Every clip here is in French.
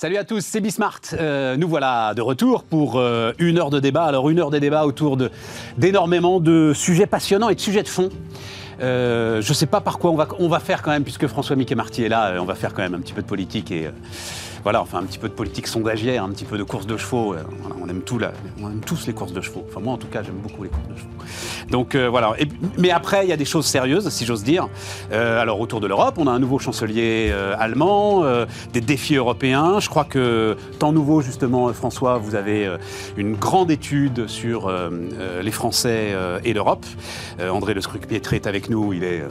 Salut à tous, c'est Bismart. Euh, nous voilà de retour pour euh, une heure de débat. Alors une heure de débat autour d'énormément de, sujets passionnants et de sujets de fond. Euh, je ne sais pas par quoi on va, on va faire quand même, puisque François Mickey Marty est là, euh, on va faire quand même un petit peu de politique et voilà, enfin un petit peu de politique sondagière, un petit peu de course de chevaux. Euh, on, aime tout la- on aime tous les courses de chevaux. Enfin moi en tout cas j'aime beaucoup les courses de chevaux. Donc euh, voilà. Mais après il y a des choses sérieuses, si j'ose dire. Euh, alors autour de l'Europe, on a un nouveau chancelier allemand, des défis européens. Je crois que temps nouveau justement, François, vous avez une grande étude sur les Français et l'Europe. André Le Scruc-Pietré est avec nous, il est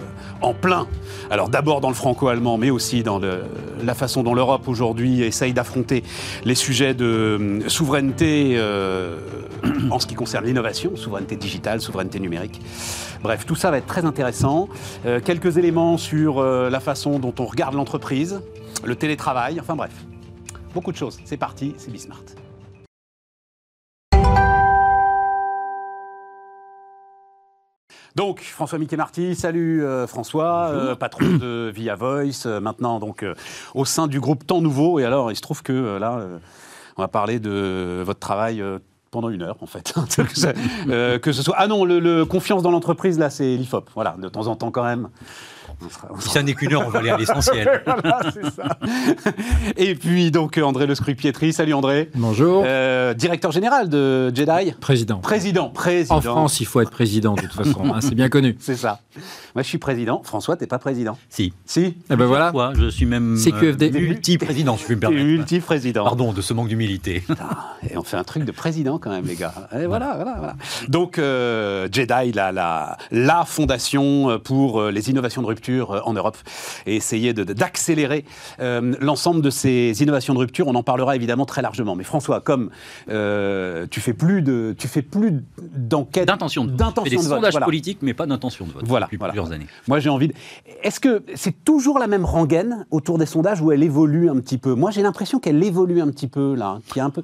en plein. Alors d'abord dans le franco-allemand, mais aussi dans la façon dont l'Europe aujourd'hui essaye d'affronter les sujets de euh, souveraineté euh, en ce qui concerne l'innovation, souveraineté digitale, souveraineté numérique. Bref, tout ça va être très intéressant. Euh, quelques éléments sur la façon dont on regarde l'entreprise, le télétravail, enfin bref, beaucoup de choses. C'est parti, c'est Bismart. Donc, François Mickey Marty, salut euh, François, euh, patron de Via Voice, euh, maintenant donc au sein du groupe Temps Nouveau. Et alors, il se trouve que là, on va parler de votre travail pendant une heure, en fait. que, euh, ce soit. Ah non, le, le confiance dans l'entreprise, là, c'est l'IFOP. Voilà, de temps en temps quand même. On sera- on Si sera- ça n'est qu'une heure, on va aller à l'essentiel. voilà, c'est ça. Et puis donc André Le Scruc-Pietri, salut André. Bonjour. Euh, directeur général de Jedi. président. Président, président. En France, il faut être président de toute façon. hein, c'est bien connu. C'est ça. Moi, je suis président. François, t'es pas président. Si. Si. Eh ben voilà. Moi, je suis même CQFD. euh, multi-président, si je puis me permettre. multi-président. Pardon de ce manque d'humilité. Et on fait un truc de président quand même, les gars. Et voilà, voilà, voilà. Donc, euh, Jedi, la, la, la fondation pour euh, les innovations de rupture euh, en Europe, et essayer d'accélérer euh, l'ensemble de ces innovations de rupture. On en parlera évidemment très largement. Mais François, comme euh, tu fais plus de, tu fais plus d'enquête, D'intention de d'intention des vote, sondages voilà. politiques, mais pas d'intention de vote. Voilà, Depuis voilà. plusieurs années. Moi, j'ai envie de. Est-ce que c'est toujours la même rengaine autour des sondages ou elle évolue un petit peu? Moi, j'ai l'impression qu'elle évolue un petit peu là, a un peu.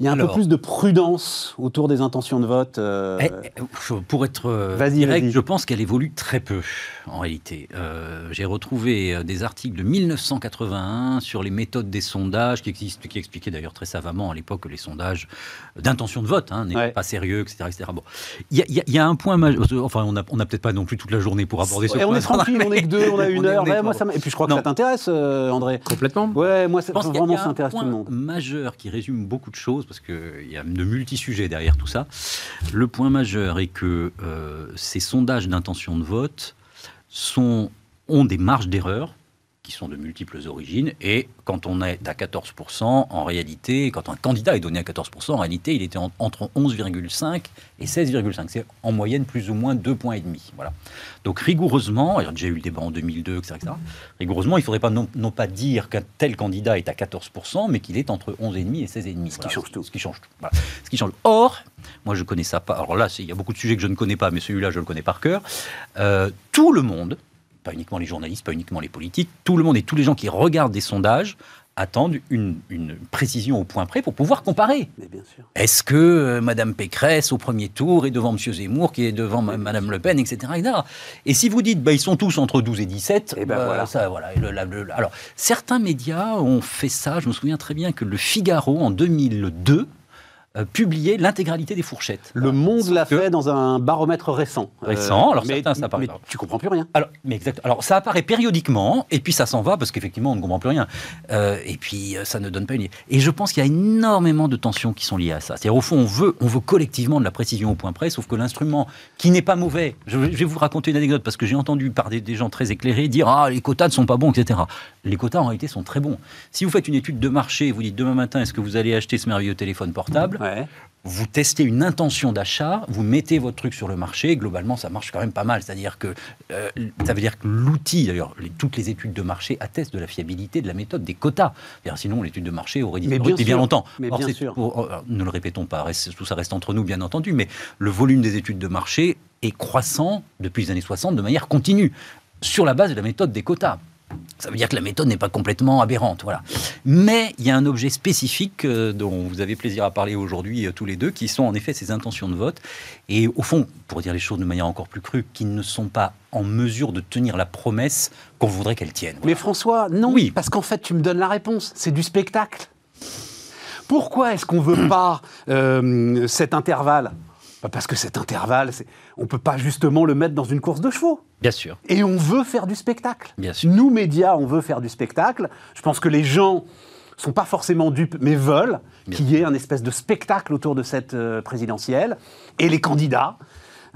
Il y a un peu plus de prudence autour des intentions de vote. euh, Eh, eh, pour être euh, Vas-y, direct, je pense qu'elle évolue très peu, en réalité. Euh, J'ai retrouvé des articles de 1981 sur les méthodes des sondages, qui, existent, qui expliquaient d'ailleurs très savamment à l'époque que les sondages d'intention de vote hein, n'étaient Ouais. pas sérieux, etc. etc. Bon. Il y, a- il y un point majeur. Enfin, on n'a on a peut-être pas non plus toute la journée pour aborder ce Et on point. est tranquille, on est que deux, on a une On est- heure. on est- Ouais, moi, ça m'a- et puis je crois que ça t'intéresse, André. Complètement. Ouais, moi, ça, vraiment, il y a ça un intéresse tout point le monde. majeur qui résume beaucoup de choses, parce qu'il y a de multi-sujets derrière tout ça. Le point majeur est que euh, ces sondages d'intention de vote ont des marges d'erreur qui sont de multiples origines, et quand on est à 14%, en réalité, quand un candidat est donné à 14%, en réalité, il était en- entre 11,5 et 16,5. C'est en moyenne plus ou moins 2 points. Voilà. Donc rigoureusement, déjà eu le débat en 2002, etc. etc. rigoureusement, il ne faudrait pas non, non pas dire qu'un tel candidat est à 14%, mais qu'il est entre 11,5 et 16,5. Ce qui change tout. Ce qui change tout. Voilà. Ce qui change. Or, moi je connais ça pas. Alors là, il y a beaucoup de sujets que je ne connais pas, mais celui-là, je le connais par cœur. Euh, tout le monde, pas uniquement les journalistes, pas uniquement les politiques, tout le monde et tous les gens qui regardent des sondages attendent une, une précision au point près pour pouvoir comparer. Est-ce que euh, Madame Pécresse, au premier tour, est devant Monsieur Zemmour, qui est devant ma- Madame Le Pen, etc. etc. Et si vous dites, bah, ils sont tous entre 12 et 17, Eh ben bah, voilà. ça, voilà. Et le- la- le- alors, certains médias ont fait ça. Je me souviens très bien que le Figaro, en 2002, euh, publiait l'intégralité des fourchettes. Le Voilà. Monde l'a fait dans un baromètre récent. Euh, Récent, alors mais, certains, ça paraît mais tu comprends plus rien. Alors, mais exact. Alors, ça apparaît périodiquement, et puis ça s'en va, parce qu'effectivement, on ne comprend plus rien. Euh, et puis, euh, ça ne donne pas une idée. Et je pense qu'il y a énormément de tensions qui sont liées à ça. C'est-à-dire, au fond, on veut, on veut collectivement de la précision au point près, sauf que l'instrument, qui n'est pas mauvais, je vais, je vais vous raconter une anecdote, parce que j'ai entendu par des, des gens très éclairés dire Ah, les quotas ne sont pas bons, etc. Les quotas, en réalité, sont très bons. Si vous faites une étude de marché, vous dites demain matin, est-ce que vous allez acheter ce merveilleux téléphone portable? Ouais. vous testez une intention d'achat, vous mettez votre truc sur le marché, globalement ça marche quand même pas mal. C'est-à-dire que euh, ça veut dire que l'outil, d'ailleurs, les- toutes les études de marché attestent de la fiabilité de la méthode des quotas. Sinon, l'étude de marché aurait Mais disparu bien bien longtemps. Mais Or, bien sûr. pour- oh, alors, ne le répétons pas, reste- tout ça reste entre nous, bien entendu, mais le volume des études de marché est croissant depuis les années 60 de manière continue, sur la base de la méthode des quotas. Ça veut dire que la méthode n'est pas complètement aberrante, voilà. Mais il y a un objet spécifique euh, dont vous avez plaisir à parler aujourd'hui euh, tous les deux, qui sont en effet ces intentions de vote. Et au fond, pour dire les choses de manière encore plus crue, qui ne sont pas en mesure de tenir la promesse qu'on voudrait qu'elles tiennent. Mais François, non, Oui. parce qu'en fait, tu me donnes la réponse. C'est du spectacle. Pourquoi est-ce qu'on ne veut pas euh, cet intervalle? Bah, Parce que cet intervalle, on ne peut pas justement le mettre dans une course de chevaux. Bien sûr. Et on veut faire du spectacle. Bien sûr. Nous, médias, on veut faire du spectacle. Je pense que les gens sont pas forcément dupes, mais veulent qu'il y ait un espèce de spectacle autour de cette euh, présidentielle. Et les candidats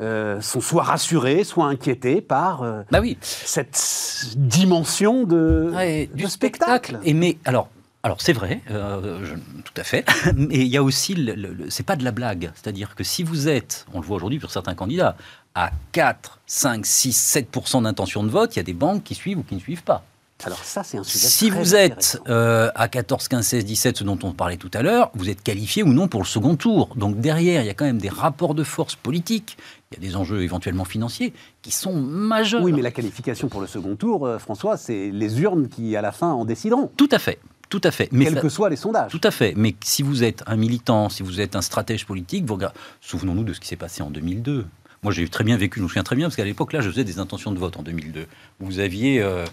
euh, sont soit rassurés, soit inquiétés par euh, bah oui. cette dimension de, du spectacle. Et mais alors. Alors c'est vrai, tout à fait, mais il y a aussi, le, c'est pas de la blague, c'est-à-dire que si vous êtes, on le voit aujourd'hui pour certains candidats, à 4, 5, 6, 7% d'intention de vote, il y a des banques qui suivent ou qui ne suivent pas. Alors ça, c'est un sujet Si vous êtes euh, à 14, 15, 16, 17, ce dont on parlait tout à l'heure, vous êtes qualifié ou non pour le second tour. Donc derrière, il y a quand même des rapports de force politiques, il y a des enjeux éventuellement financiers qui sont majeurs. Oui, mais la qualification pour le second tour, euh, François, c'est les urnes qui, à la fin, en décideront. Tout à fait. Tout à fait. Mais Quels que soient les sondages. Tout à fait. Mais si vous êtes un militant, si vous êtes un stratège politique, vous regardez... souvenons-nous de ce qui s'est passé en 2002. Moi, j'ai très bien vécu, je me souviens très bien, parce qu'à l'époque, là, je faisais des intentions de vote en 2002. Vous aviez, euh,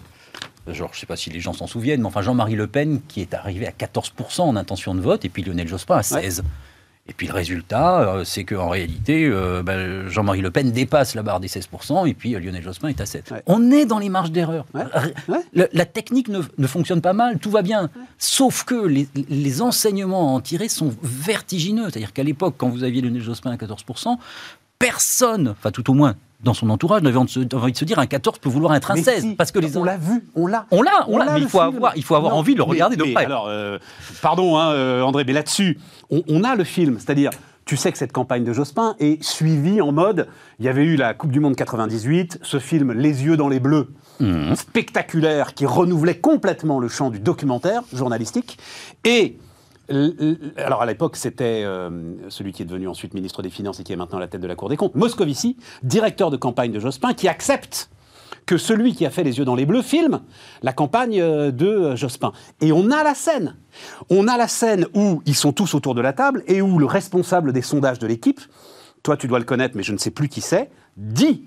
genre, je ne sais pas si les gens s'en souviennent, mais enfin, Jean-Marie Le Pen qui est arrivé à 14% en intention de vote, et puis Lionel Jospin à 16%. Et puis le résultat, euh, c'est qu'en réalité, euh, ben, Jean-Marie Le Pen dépasse la barre des 16%, et puis Lionel Jospin est à 7%. On est dans les marges d'erreur. La, technique ne, fonctionne pas mal, tout va bien. Sauf que les, les enseignements à en tirer sont vertigineux. C'est-à-dire qu'à l'époque, quand vous aviez Lionel Jospin à 14%, personne, enfin tout au moins dans son entourage, n'avait envie de se dire un 14 peut vouloir être un 16. parce que les... On l'a vu, on l'a. On l'a, on, l'a, mais il faut, avoir, il faut avoir envie de le regarder de près. Alors, euh, pardon hein, euh, André, mais là-dessus, on, a le film, c'est-à-dire tu sais que cette campagne de Jospin est suivie en mode. Il y avait eu la Coupe du Monde 98, ce film Les yeux dans les bleus, mmh. spectaculaire, qui renouvelait complètement le champ du documentaire journalistique. Et alors à l'époque, c'était euh, celui qui est devenu ensuite ministre des Finances et qui est maintenant à la tête de la Cour des comptes, Moscovici, directeur de campagne de Jospin, qui accepte que celui qui a fait les yeux dans les bleus filme la campagne euh, de Jospin. Et on a la scène. On a la scène où ils sont tous autour de la table et où le responsable des sondages de l'équipe, toi tu dois le connaître mais je ne sais plus qui c'est, dit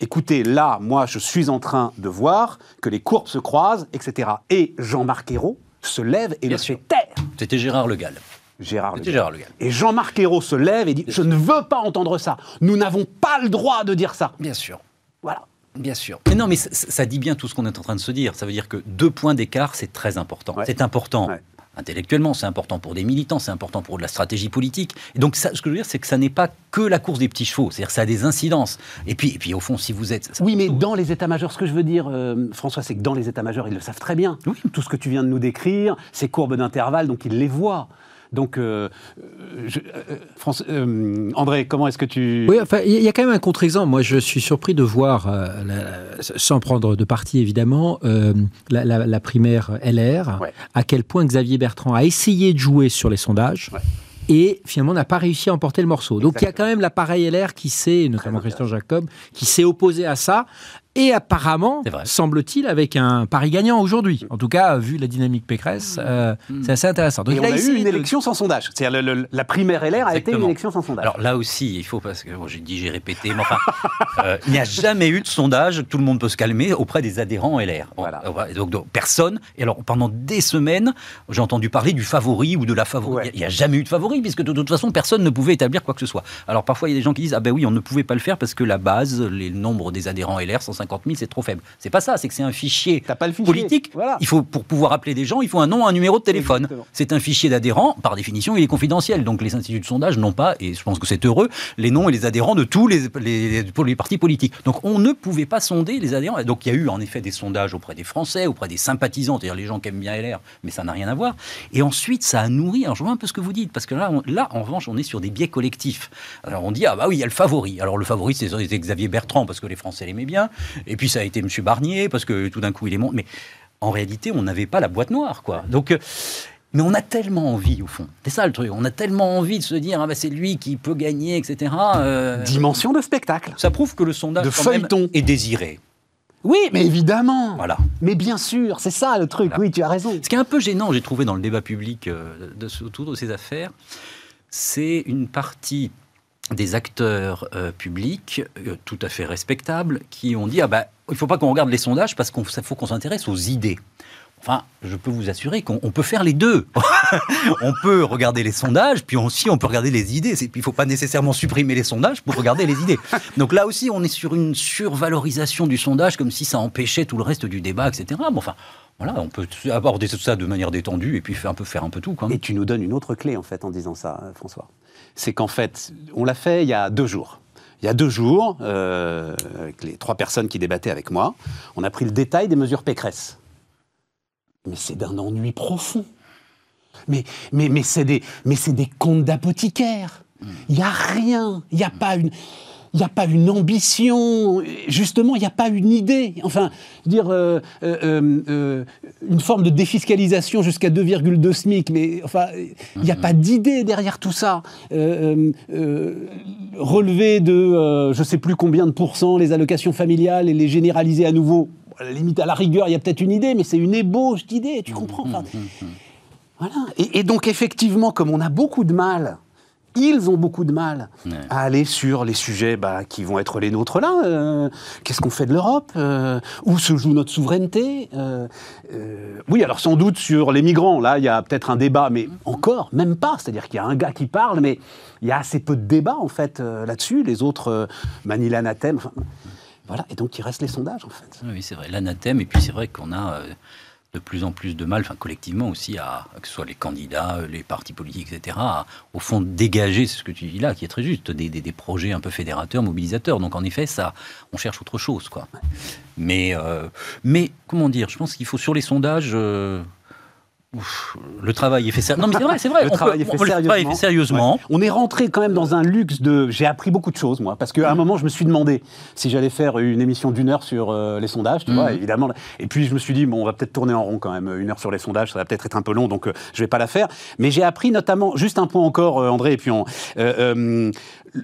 écoutez, là, moi, je suis en train de voir que les courbes se croisent, etc. Et Jean-Marc Ayrault, se lève et le fait taire. C'était Gérard Le Gall. Gérard Le Gall. Et Jean-Marc Ayrault se lève et dit Je ne veux pas entendre ça. Nous n'avons pas le droit de dire ça. Bien sûr. Voilà. Bien sûr. Mais non, mais ça, dit bien tout ce qu'on est en train de se dire. Ça veut dire que deux points d'écart, c'est très important. C'est important intellectuellement, c'est important pour des militants, c'est important pour de la stratégie politique. Et donc, ça, ce que je veux dire, c'est que ça n'est pas que la course des petits chevaux, c'est-à-dire que ça a des incidences. Et puis, et puis, au fond, si vous êtes... Oui, mais dans les états-majors, ce que je veux dire, euh, François, c'est que dans les états-majors, ils le savent très bien. Tout ce que tu viens de nous décrire, ces courbes d'intervalle, donc ils les voient. Donc, euh, euh, euh, André, comment est-ce que tu... Oui, enfin, il y a quand même un contre-exemple. Moi, je suis surpris de voir, sans prendre de parti évidemment, la, primaire LR, à quel point Xavier Bertrand a essayé de jouer sur les sondages. et finalement n'a pas réussi à emporter le morceau. Donc il y a quand même l'appareil LR qui s'est, notamment Christian Jacob, qui s'est opposé à ça et apparemment, semble-t-il, avec un pari gagnant aujourd'hui. En tout cas, vu la dynamique Pécresse, euh, hmm. c'est assez intéressant. Donc, il on a, eu une élection sans sondage. C'est-à-dire la primaire LR a été une élection sans sondage. Alors là aussi, il faut, parce que j'ai dit, j'ai répété, mais enfin, euh, il n'y a jamais eu de sondage, tout le monde peut se calmer, auprès des adhérents LR. Voilà. Donc, personne. Et alors, pendant des semaines, j'ai entendu parler du favori ou de la favori. Il n'y a, jamais eu de favori, puisque de toute façon, personne ne pouvait établir quoi que ce soit. Alors parfois, il y a des gens qui disent, ah ben oui, on ne pouvait pas le faire parce que la base, les nombres des adhérents LR, 150 50 000, c'est trop faible. C'est pas ça, c'est que c'est un fichier, politique. Il faut, pour pouvoir appeler des gens, il faut un nom, un numéro de téléphone. C'est un fichier d'adhérents, par définition, il est confidentiel. Donc les instituts de sondage n'ont pas, et je pense que c'est heureux, les noms et les adhérents de tous les, les, partis politiques. Donc on ne pouvait pas sonder les adhérents. Donc il y a eu en effet des sondages auprès des Français, auprès des sympathisants, c'est-à-dire les gens qui aiment bien LR, mais ça n'a rien à voir. Et ensuite, ça a nourri, alors je vois un peu ce que vous dites, parce que là, là en revanche, on est sur des biais collectifs. Alors on dit, ah bah oui, il y a le favori. Alors le favori, c'est Xavier Bertrand, parce que les Français l'aimaient bien. Et puis ça a été M. Barnier, parce que tout d'un coup, il est monté. Mais en réalité, on n'avait pas la boîte noire, quoi. Donc. Euh, mais on a tellement envie, au fond. C'est ça le truc. On a tellement envie de se dire, ah bah, c'est lui qui peut gagner, etc. Euh, Dimension de spectacle. Ça prouve que le sondage de feuilleton. est désiré. Oui, mais évidemment. Voilà. Mais bien sûr, c'est ça le truc. Oui, tu as raison. Ce qui est un peu gênant, j'ai trouvé dans le débat public euh, de, autour de ces affaires, c'est une partie des acteurs euh, publics euh, tout à fait respectables qui ont dit ah bah il faut pas qu'on regarde les sondages parce qu'il faut qu'on s'intéresse aux idées. Enfin, je peux vous assurer qu'on peut faire les deux. on peut regarder les sondages, puis aussi on peut regarder les idées. Il ne faut pas nécessairement supprimer les sondages pour regarder les idées. Donc là aussi, on est sur une survalorisation du sondage, comme si ça empêchait tout le reste du débat, etc. Bon, enfin, voilà, on peut aborder tout ça de manière détendue et puis un peu faire un peu tout. Et tu nous donnes une autre clé en fait en disant ça, François. C'est qu'en fait, on l'a fait il y a deux jours. Il y a deux jours, euh, avec les trois personnes qui débattaient avec moi, on a pris le détail des mesures Pécresse. Mais c'est d'un ennui profond. Mais, mais, mais c'est des, des contes d'apothicaire. Il n'y a rien. Il n'y a pas une il n'y a pas une ambition, justement, il n'y a pas une idée. Enfin, dire euh, euh, euh, une forme de défiscalisation jusqu'à 2,2 SMIC, mais enfin, il n'y a pas d'idée derrière tout ça. relever de je ne sais plus combien de pourcents les allocations familiales et les généraliser à nouveau. À la limite, à la rigueur, il y a peut-être une idée, mais c'est une ébauche d'idée, tu comprends Voilà. Et, et donc, effectivement, comme on a beaucoup de mal ils ont beaucoup de mal à aller sur les sujets bah, qui vont être les nôtres là. Euh, qu'est-ce qu'on fait de l'Europe euh, Où se joue notre souveraineté euh, Oui, alors sans doute sur les migrants, là, il y a peut-être un débat, mais encore, même pas. C'est-à-dire qu'il y a un gars qui parle, mais il y a assez peu de débat, en fait, là-dessus. Les autres manient l'anathème. voilà, et donc il reste les sondages, en fait. Oui, c'est vrai, l'anathème, et puis c'est vrai qu'on a de plus en plus de mal, collectivement aussi, à, que ce soit les candidats, les partis politiques, etc., au fond dégager, ce que tu dis là, qui est très juste, des, projets un peu fédérateurs, mobilisateurs. Donc en effet, ça, on cherche autre chose, quoi. Mais, euh, comment dire, je pense qu'il faut sur les sondages. Euh, le travail est fait sérieusement. Non, mais c'est vrai, c'est vrai. le, travail, est fait sérieusement. On est rentré quand même dans un luxe de. J'ai appris beaucoup de choses, moi, parce qu'à un moment, je me suis demandé si j'allais faire une émission d'une heure sur euh, les sondages, tu vois, mhm. évidemment. Et puis, je me suis dit, bon, on va peut-être tourner en rond quand même. Une heure sur les sondages, ça va peut-être être un peu long, donc je euh, je vais pas la faire. Mais j'ai appris notamment, juste un point encore, euh, André, et puis on,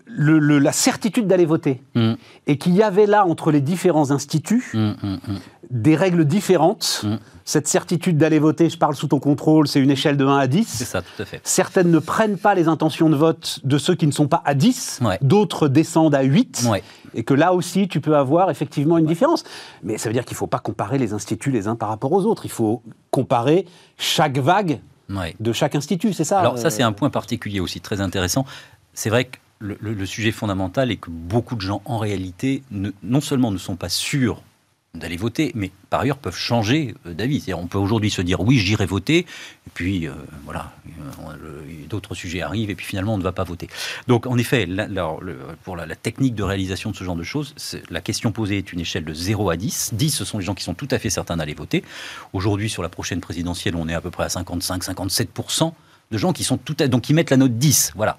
le, la certitude d'aller voter. Mhm. Et qu'il y avait là, entre les différents instituts, mhm, des règles différentes cette certitude d'aller voter, je parle sous ton contrôle, c'est une échelle de 1 à 10. C'est ça, tout à fait. Certaines ne prennent pas les intentions de vote de ceux qui ne sont pas à 10, d'autres descendent à 8, et que là aussi, tu peux avoir effectivement une différence. Mais ça veut dire qu'il ne faut pas comparer les instituts les uns par rapport aux autres. Il faut comparer chaque vague de chaque institut, c'est ça Alors ça, c'est un point particulier aussi très intéressant. C'est vrai que le, sujet fondamental est que beaucoup de gens, en réalité, non seulement ne sont pas sûrs d'aller voter, mais par ailleurs peuvent changer euh, d'avis. On peut aujourd'hui se dire oui, j'irai voter, et puis euh, voilà, euh, d'autres sujets arrivent, et puis finalement on ne va pas voter. Donc en effet, pour la, technique de réalisation de ce genre de choses, la question posée est une échelle de 0 à 10. 10, ce sont les gens qui sont tout à fait certains d'aller voter. Aujourd'hui, sur la prochaine présidentielle, on est à peu près à 55-57% de gens qui sont tout à, donc qui mettent la note 10. Voilà.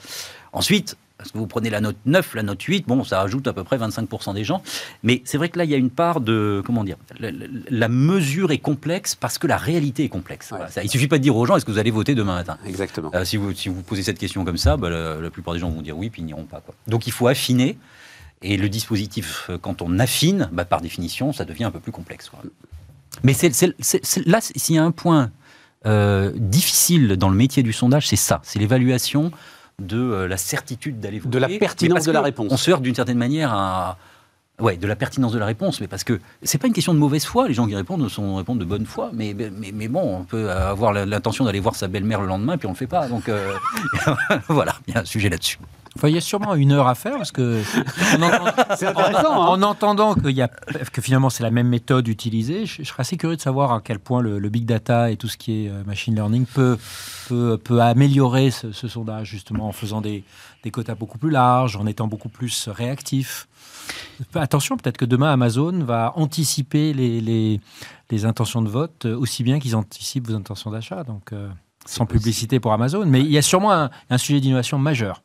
Ensuite, parce que vous prenez la note 9, la note 8, bon, ça ajoute à peu près 25% des gens. Mais c'est vrai que là, il y a une part de. Comment dire la, mesure est complexe parce que la réalité est complexe. ça, il suffit pas de dire aux gens est-ce que vous allez voter demain matin? Exactement. Euh, si, vous, si vous posez cette question comme ça, bah, la, plupart des gens vont dire oui, puis ils n'iront pas. Quoi. Donc il faut affiner. Et le dispositif, euh, quand on affine, bah, par définition, ça devient un peu plus complexe. Mais c'est, là, s'il y a un point euh, difficile dans le métier du sondage, c'est ça c'est l'évaluation de euh, la certitude d'aller voter. De la pertinence de la réponse. On se heurte d'une certaine manière à. Ouais, de la pertinence de la réponse, mais parce que c'est pas une question de mauvaise foi. Les gens qui répondent sont répondent de bonne foi, mais, mais, mais bon, on peut avoir l'intention d'aller voir sa belle-mère le lendemain, puis on le fait pas. Donc euh, voilà, il y a un sujet là-dessus il y a sûrement une heure à faire parce que en, hein. entendant qu'il y a, que finalement c'est la même méthode utilisée, je, serais assez curieux de savoir à quel point le, big data et tout ce qui est euh, machine learning peut, peut, peut améliorer ce, sondage justement en faisant des, des, quotas beaucoup plus larges, en étant beaucoup plus réactif. Attention, peut-être que demain Amazon va anticiper les, les, les intentions de vote aussi bien qu'ils anticipent vos intentions d'achat. Donc, euh, sans publicité pour Amazon, mais il y a sûrement un, un sujet d'innovation majeur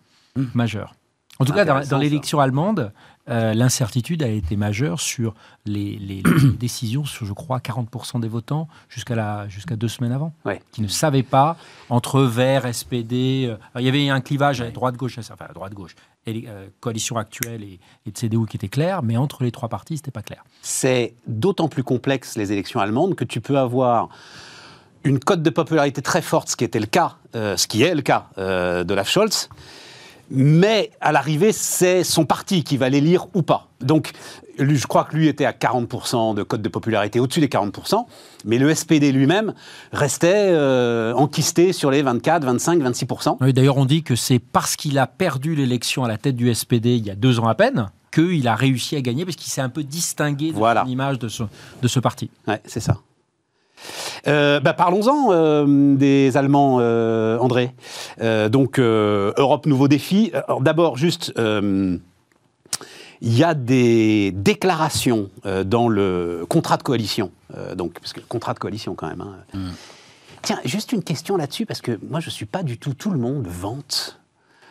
majeur. En tout cas, dans, l'élection allemande, euh, l'incertitude a été majeure sur les, décisions sur, je crois, 40% des votants jusqu'à deux semaines avant, qui ne savaient pas entre Vert, SPD. Euh, il y avait un clivage à droite-gauche, enfin à droite-gauche, euh, coalition actuelle et, et de CDU qui était clair, mais entre les trois partis, c'était pas clair. C'est d'autant plus complexe les élections allemandes que tu peux avoir une cote de popularité très forte, ce qui était le cas, ce qui est le cas de la Scholz mais à l'arrivée, c'est son parti qui va l'élire ou pas. Donc, je crois que lui était à 40% de code de popularité, au-dessus des 40%, mais le SPD lui-même restait euh, enquisté sur les 24, 25, 26%. D'ailleurs, on dit que c'est parce qu'il a perdu l'élection à la tête du SPD il y a deux ans à peine qu'il a réussi à gagner, parce qu'il s'est un peu distingué de l'image de ce, de ce parti. Ouais, c'est ça. Euh, bah, parlons-en euh, des Allemands, André. donc, Europe, nouveau défi. D'abord, juste il y a des déclarations euh, dans le contrat de coalition, euh, donc, parce que le contrat de coalition quand même. Hein. Mm. Tiens, juste une question là-dessus, parce que moi je ne suis pas du tout, tout le monde vante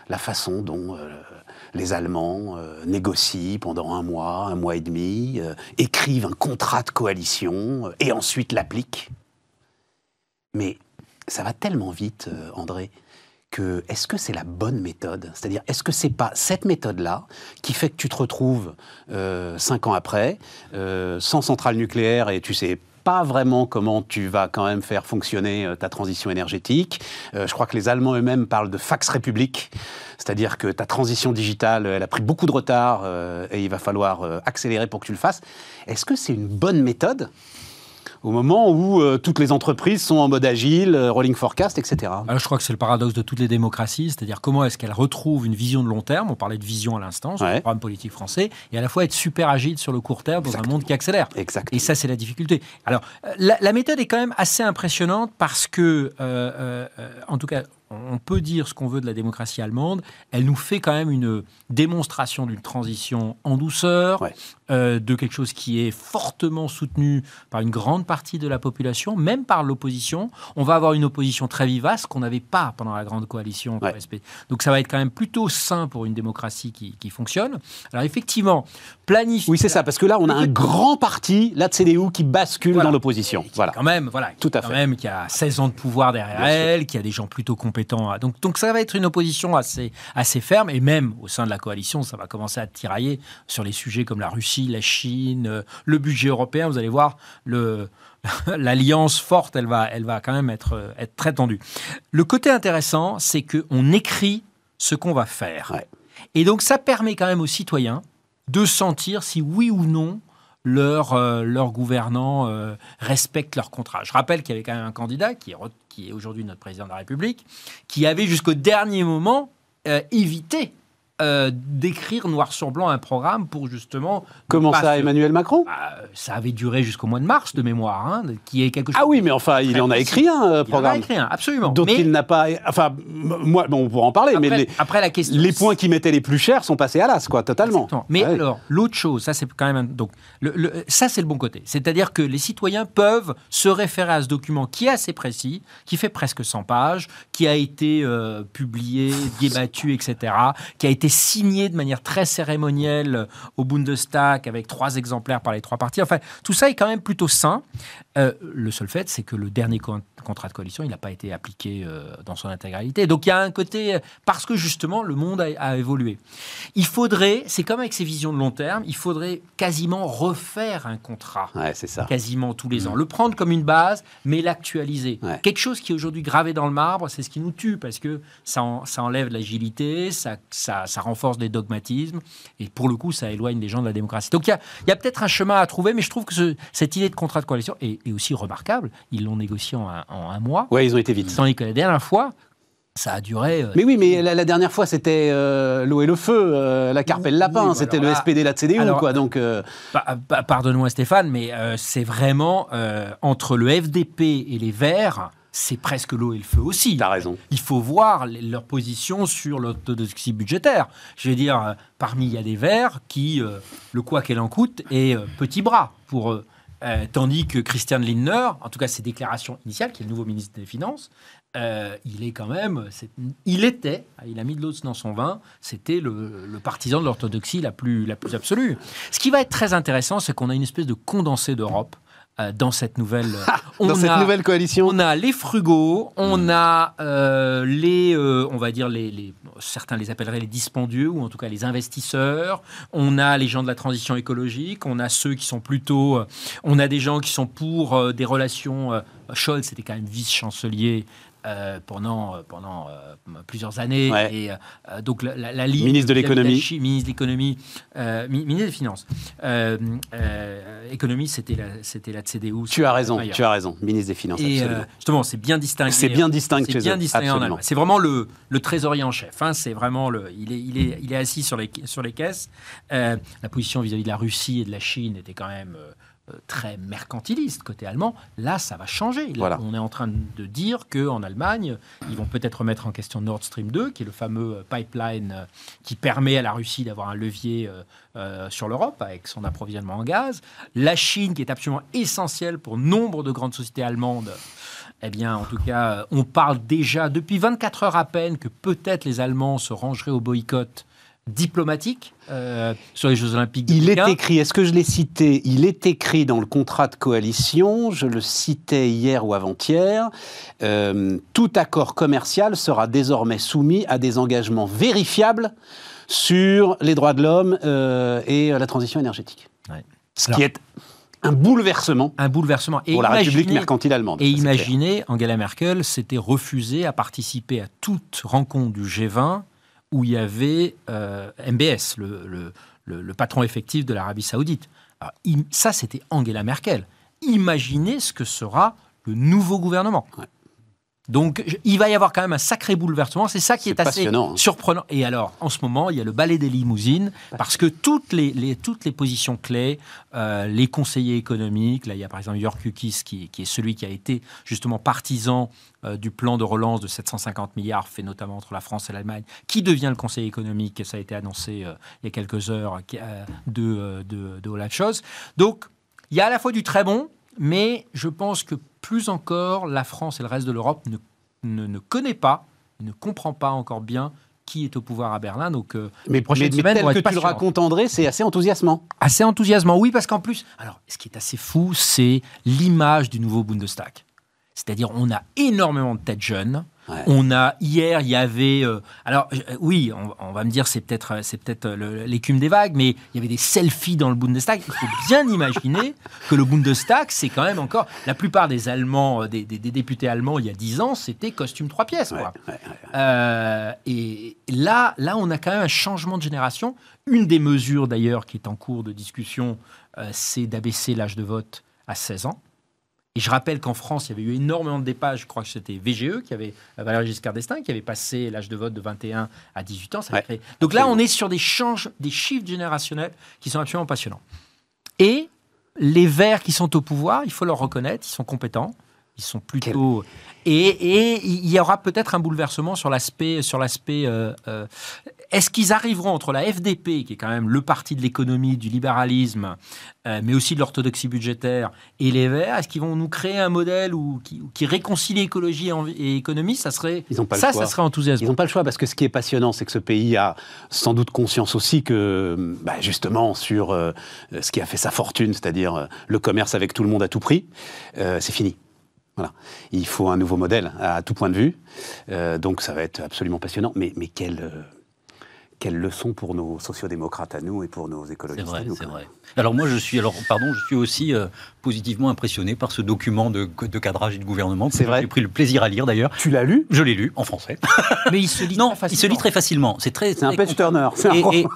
la façon dont euh, les Allemands négocient pendant un mois, un mois et demi, écrivent un contrat de coalition et ensuite l'appliquent. Mais ça va tellement vite, André est-ce que c'est la bonne méthode? C'est-à-dire, est-ce que c'est pas cette méthode-là qui fait que tu te retrouves euh, cinq ans après, euh, sans centrale nucléaire et tu sais pas vraiment comment tu vas quand même faire fonctionner euh, ta transition énergétique. je crois que les Allemands eux-mêmes parlent de Fax République, c'est-à-dire que ta transition digitale, elle a pris beaucoup de retard et il va falloir accélérer pour que tu le fasses. Est-ce que c'est une bonne méthode? Au moment où euh, toutes les entreprises sont en mode agile, euh, rolling forecast, etc. Alors, je crois que c'est le paradoxe de toutes les démocraties, c'est-à-dire comment est-ce qu'elles retrouvent une vision de long terme, on parlait de vision à l'instant, sur le programme politique français, et à la fois être super agile sur le court terme dans un monde qui accélère. Exact. Et ça, c'est la difficulté. Alors, euh, la, méthode est quand même assez impressionnante parce que, en tout cas, on peut dire ce qu'on veut de la démocratie allemande, elle nous fait quand même une démonstration d'une transition en douceur, euh, de quelque chose qui est fortement soutenu par une grande partie de la population, même par l'opposition. On va avoir une opposition très vivace qu'on n'avait pas pendant la grande coalition. Donc ça va être quand même plutôt sain pour une démocratie qui, fonctionne. Alors effectivement, planifier... Oui, c'est ça, parce que là, on a un grand parti, la CDU, qui bascule dans l'opposition. Voilà. Quand même, voilà. Tout à fait. Quand même, qui a 16 ans de pouvoir derrière elle, qui a des gens plutôt compétents. Donc, donc ça va être une opposition assez, assez ferme, et même au sein de la coalition, ça va commencer à tirailler sur les sujets comme la Russie la Chine, euh, le budget européen, vous allez voir, l'alliance forte, elle va, elle va quand même être, euh, être très tendue. Le côté intéressant, c'est qu'on écrit ce qu'on va faire. Et donc, ça permet quand même aux citoyens de sentir si oui ou non leurs euh, leur gouvernants respectent leur contrat. Je rappelle qu'il y avait quand même un candidat qui est, qui est aujourd'hui notre président de la République, qui avait jusqu'au dernier moment évité euh, d'écrire noir sur blanc un programme pour justement. Comment ça, Emmanuel Macron bah, Ça avait duré jusqu'au mois de mars de mémoire, hein, qui est quelque chose. Ah oui, mais enfin, il en a écrit un euh, programme. Il en a écrit un, absolument. Donc il n'a pas. Enfin, moi, bon, on pourra en parler, mais les, après la question, les points qui mettaient les plus chers sont passés à l'as, quoi, totalement. Mais alors, l'autre chose, ça c'est quand même. Donc, le, ça c'est le bon côté. C'est-à-dire que les citoyens peuvent se référer à ce document qui est assez précis, qui fait presque 100 pages, qui a été euh, publié, débattu, etc., qui a été signé de manière très cérémonielle au Bundestag avec trois exemplaires par les trois partis. Enfin, tout ça est quand même plutôt sain. Euh, le seul fait, c'est que le dernier contrat de coalition, il n'a pas été appliqué euh, dans son intégralité. Donc il y a un côté, parce que justement, le monde a, évolué. Il faudrait, c'est comme avec ces visions de long terme, il faudrait quasiment refaire un contrat. Ouais, c'est ça. Quasiment tous les ans. Le prendre comme une base, mais l'actualiser. Quelque chose qui est aujourd'hui gravé dans le marbre, c'est ce qui nous tue, parce que ça, ça enlève l'agilité, ça, ça, ça renforce des dogmatismes, et pour le coup, ça éloigne les gens de la démocratie. Donc il y a, peut-être un chemin à trouver, mais je trouve que cette idée de contrat de coalition est, aussi remarquable. Ils l'ont négocié en un, mois. Oui, ils ont été vite. Tandis que la dernière fois, ça a duré. Euh, mais oui, mais la, dernière fois, c'était euh, l'eau et le feu, euh, la carpe et le lapin. c'était le SPD, la CDU, quoi. Donc, pardonne-moi, Stéphane, mais c'est vraiment entre le FDP et les Verts c'est presque l'eau et le feu aussi. T'as raison. Il faut voir leur position sur l'orthodoxie budgétaire. Je veux dire, euh, parmi il y a des Verts qui, euh, le quoi qu'elle en coûte, est euh, petit bras pour eux. tandis que Christian Lindner, en tout cas ses déclarations initiales, qui est le nouveau ministre des Finances, il est quand même, il était, il a mis de l'eau dans son vin, c'était le, le, partisan de l'orthodoxie la plus, la plus absolue. Ce qui va être très intéressant, c'est qu'on a une espèce de condensé d'Europe euh, dans cette nouvelle on dans cette nouvelle coalition. on a les frugaux on hmm. a euh, les euh, on va dire les, les, certains les appelleraient les dispendieux ou en tout cas les investisseurs. On a les gens de la transition écologique. On a ceux qui sont plutôt on a des gens qui sont pour des relations Scholz était quand même vice chancelier euh, pendant, pendant plusieurs années. Et donc la, la, Ministre de l'économie. Ministre de l'économie, ministre des Finances. économie, c'était la, c'était la CDU. Tu as raison, tu as raison. Ministre des Finances. Et justement, c'est bien distingué. C'est bien distinct chez bien distingué en C'est vraiment le, le trésorier en chef. Hein. c'est vraiment le, il est, il est, il est assis sur les, sur les caisses. la position vis-à-vis de la Russie et de la Chine était quand même euh, très mercantiliste côté allemand. Là, ça va changer. On est en train de dire qu'en Allemagne, ils vont peut-être remettre en question Nord Stream 2, qui est le fameux euh, pipeline euh, qui permet à la Russie d'avoir un levier sur l'Europe avec son approvisionnement en gaz. La Chine, qui est absolument essentielle pour nombre de grandes sociétés allemandes. Eh bien, en tout cas, on parle déjà depuis 24 heures à peine que peut-être les Allemands se rangeraient au boycott diplomatique euh, sur les Jeux Olympiques. il est écrit, est-ce que je l'ai cité? Il est écrit dans le contrat de coalition, je le citais hier ou avant-hier, euh, tout accord commercial sera désormais soumis à des engagements vérifiables sur les droits de l'homme euh, et la transition énergétique. Ce qui est un bouleversement. Un bouleversement. pour la République mercantile allemande. Et imaginez, Angela Merkel s'était refusée à participer à toute rencontre du G20 où il y avait euh, MBS, le, le, patron effectif de l'Arabie saoudite. ça, c'était Angela Merkel. Imaginez ce que sera le nouveau gouvernement. Donc, il va y avoir quand même un sacré bouleversement. C'est ça qui est, assez hein. surprenant. Et alors, en ce moment, il y a le balai des limousines, parce que toutes les, toutes les positions clés, euh, les conseillers économiques, là, il y a par exemple York Ukis, qui, qui est celui qui a été justement partisan euh, du plan de relance de 750 milliards, fait notamment entre la France et l'Allemagne, qui devient le conseiller économique, ça a été annoncé euh, il y a quelques heures, de, de, de Olaf Scholz. Donc, il y a à la fois du très bon, mais je pense que plus encore, la France et le reste de l'Europe ne, ne, ne connaît pas, ne comprend pas encore bien qui est au pouvoir à Berlin. Donc, euh, mais, prochaines mais, tel que tu le racontes, André, c'est assez enthousiasmant. Assez enthousiasmant, oui, parce qu'en plus, alors, ce qui est assez fou, c'est l'image du nouveau Bundestag. C'est-à-dire, on a énormément de têtes jeunes, on a hier, il y avait, euh, alors euh, oui, on, va me dire c'est peut-être euh, c'est peut-être l'écume des vagues, mais il y avait des selfies dans le Bundestag. Il faut bien imaginer que le Bundestag, c'est quand même encore la plupart des Allemands, des, députés allemands il y a dix ans, c'était costume trois pièces. et là, là, on a quand même un changement de génération. Une des mesures d'ailleurs qui est en cours de discussion, c'est d'abaisser l'âge de vote à 16 ans. Et je rappelle qu'en France, il y avait eu énormément de départs. Je crois que c'était VGE, qui avait Valéry Giscard d'Estaing, qui avait passé l'âge de vote de 21 à 18 ans. Donc là, on est sur des, changes, des chiffres générationnels qui sont absolument passionnants. Et les Verts qui sont au pouvoir, il faut leur reconnaître, ils sont compétents. Ils sont plutôt. Et, il y aura peut-être un bouleversement sur l'aspect. Sur l'aspect euh, euh, est-ce qu'ils arriveront entre la FDP, qui est quand même le parti de l'économie, du libéralisme, euh, mais aussi de l'orthodoxie budgétaire, et les Verts Est-ce qu'ils vont nous créer un modèle où, qui, réconcilie écologie et, économie Ça serait. Ils pas ça, ça serait enthousiasmant. Ils n'ont pas le choix parce que ce qui est passionnant, c'est que ce pays a sans doute conscience aussi que, bah, justement, sur ce qui a fait sa fortune, c'est-à-dire le commerce avec tout le monde à tout prix, c'est fini. Voilà. Il faut un nouveau modèle à, tout point de vue. Euh, donc ça va être absolument passionnant. Mais, mais euh, quelle leçon pour nos sociodémocrates à nous et pour nos écologistes C'est vrai, c'est vrai. Alors moi, je suis, alors, pardon, je suis aussi euh, positivement impressionné par ce document de, de cadrage et de gouvernement. C'est vrai. J'ai pris le plaisir à lire d'ailleurs. Tu l'as lu? Je l'ai lu en français. Mais il se lit non, très facilement. il se lit très facilement. C'est très. C'est un page turner.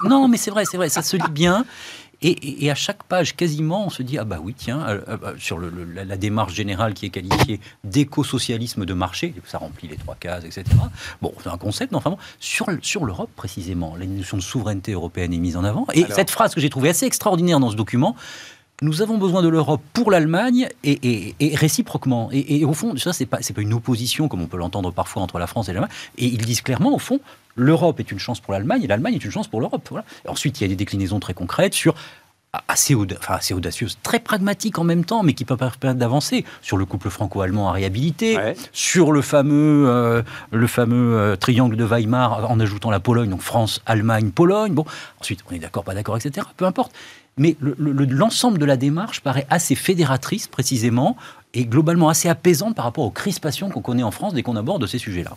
non, mais c'est vrai, c'est vrai. Ça se lit bien. Et, à chaque page, quasiment, on se dit ah bah oui, tiens, euh, euh, euh, sur la, démarche générale qui est qualifiée d'éco-socialisme de marché, ça remplit les trois cases, etc. Bon, c'est un concept, mais enfin bon, sur, sur l'Europe précisément, la notion de souveraineté européenne est mise en avant. Et cette phrase que j'ai trouvée assez extraordinaire dans ce document, nous avons besoin de l'Europe pour l'Allemagne et, réciproquement. Et, au fond, ça, c'est pas, pas une opposition comme on peut l'entendre parfois entre la France et l'Allemagne. Et ils disent clairement, au fond, l'Europe est une chance pour l'Allemagne et l'Allemagne est une chance pour l'Europe. Ensuite, il y a des déclinaisons très concrètes sur assez, assez audacieuse, très pragmatique en même temps, mais qui peut permettre d'avancer sur le couple franco-allemand à réhabiliter, sur le fameux, euh, le fameux euh, triangle de Weimar en ajoutant la Pologne, donc France, Allemagne, Pologne. Bon, ensuite, on est d'accord, pas d'accord, etc. Peu importe. Mais l'ensemble de la démarche paraît assez fédératrice, précisément, et globalement assez apaisante par rapport aux crispations qu'on connaît en France dès qu'on aborde ces sujets-là.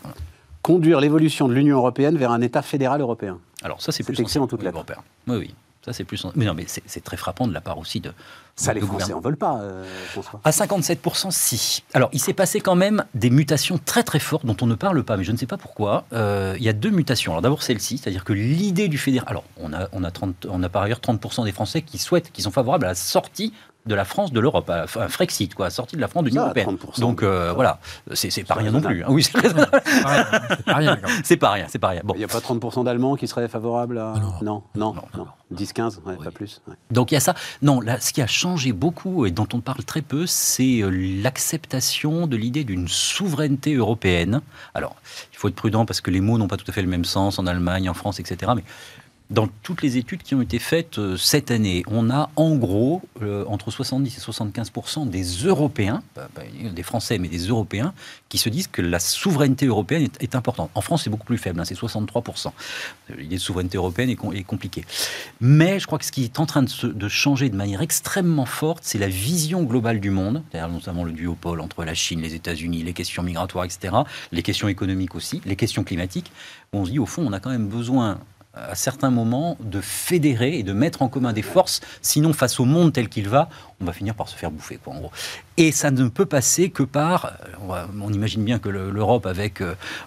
Conduire l'évolution de l'Union européenne vers un État fédéral européen. Alors ça, c'est plus excellent toute lettre. Oui, oui. Ça, c'est plus. Mais non, mais c'est très frappant de la part aussi de. Ça, les Français n'en veulent pas, euh, François. À 57%, si. Alors, il s'est passé quand même des mutations très très fortes dont on ne parle pas, mais je ne sais pas pourquoi. Euh, il y a deux mutations. Alors, d'abord, celle-ci, c'est-à-dire que l'idée du fédéral. Alors, on a, on, a 30, on a par ailleurs 30% des Français qui souhaitent, qui sont favorables à la sortie de la France de l'Europe, un Frexit, quoi, sortie de la France de l'Union européenne. Donc euh, voilà, c'est pas rien non plus. Hein. Oui, c'est pas rien. C'est pas rien, c'est pas rien. Bon. Il n'y a pas 30% d'Allemands qui seraient favorables à. Non, non, non. 10-15, pas plus. Donc il y a ça. Non, là, ce qui a changé beaucoup et dont on parle très peu, c'est euh, l'acceptation de l'idée d'une souveraineté européenne. Alors, il faut être prudent parce que les mots n'ont pas tout à fait le même sens en Allemagne, en France, etc. Mais dans toutes les études qui ont été faites euh, cette année, on a en gros euh, entre 70 et 75 des Européens, des Français, mais des Européens, qui se disent que la souveraineté européenne est, importante. En France, c'est beaucoup plus faible, hein, c'est 63 L'idée de souveraineté européenne est, compliquée. Mais je crois que ce qui est en train de, de changer de manière extrêmement forte, c'est la vision globale du monde, notamment le duopole entre la Chine, les États-Unis, les questions migratoires, etc., les questions économiques aussi, les questions climatiques. On se dit, au fond, on a quand même besoin à certains moments de fédérer et de mettre en commun des forces, sinon face au monde tel qu'il va, on va finir par se faire bouffer, quoi, en gros. Et ça ne peut passer que par, on, imagine bien que l'Europe avec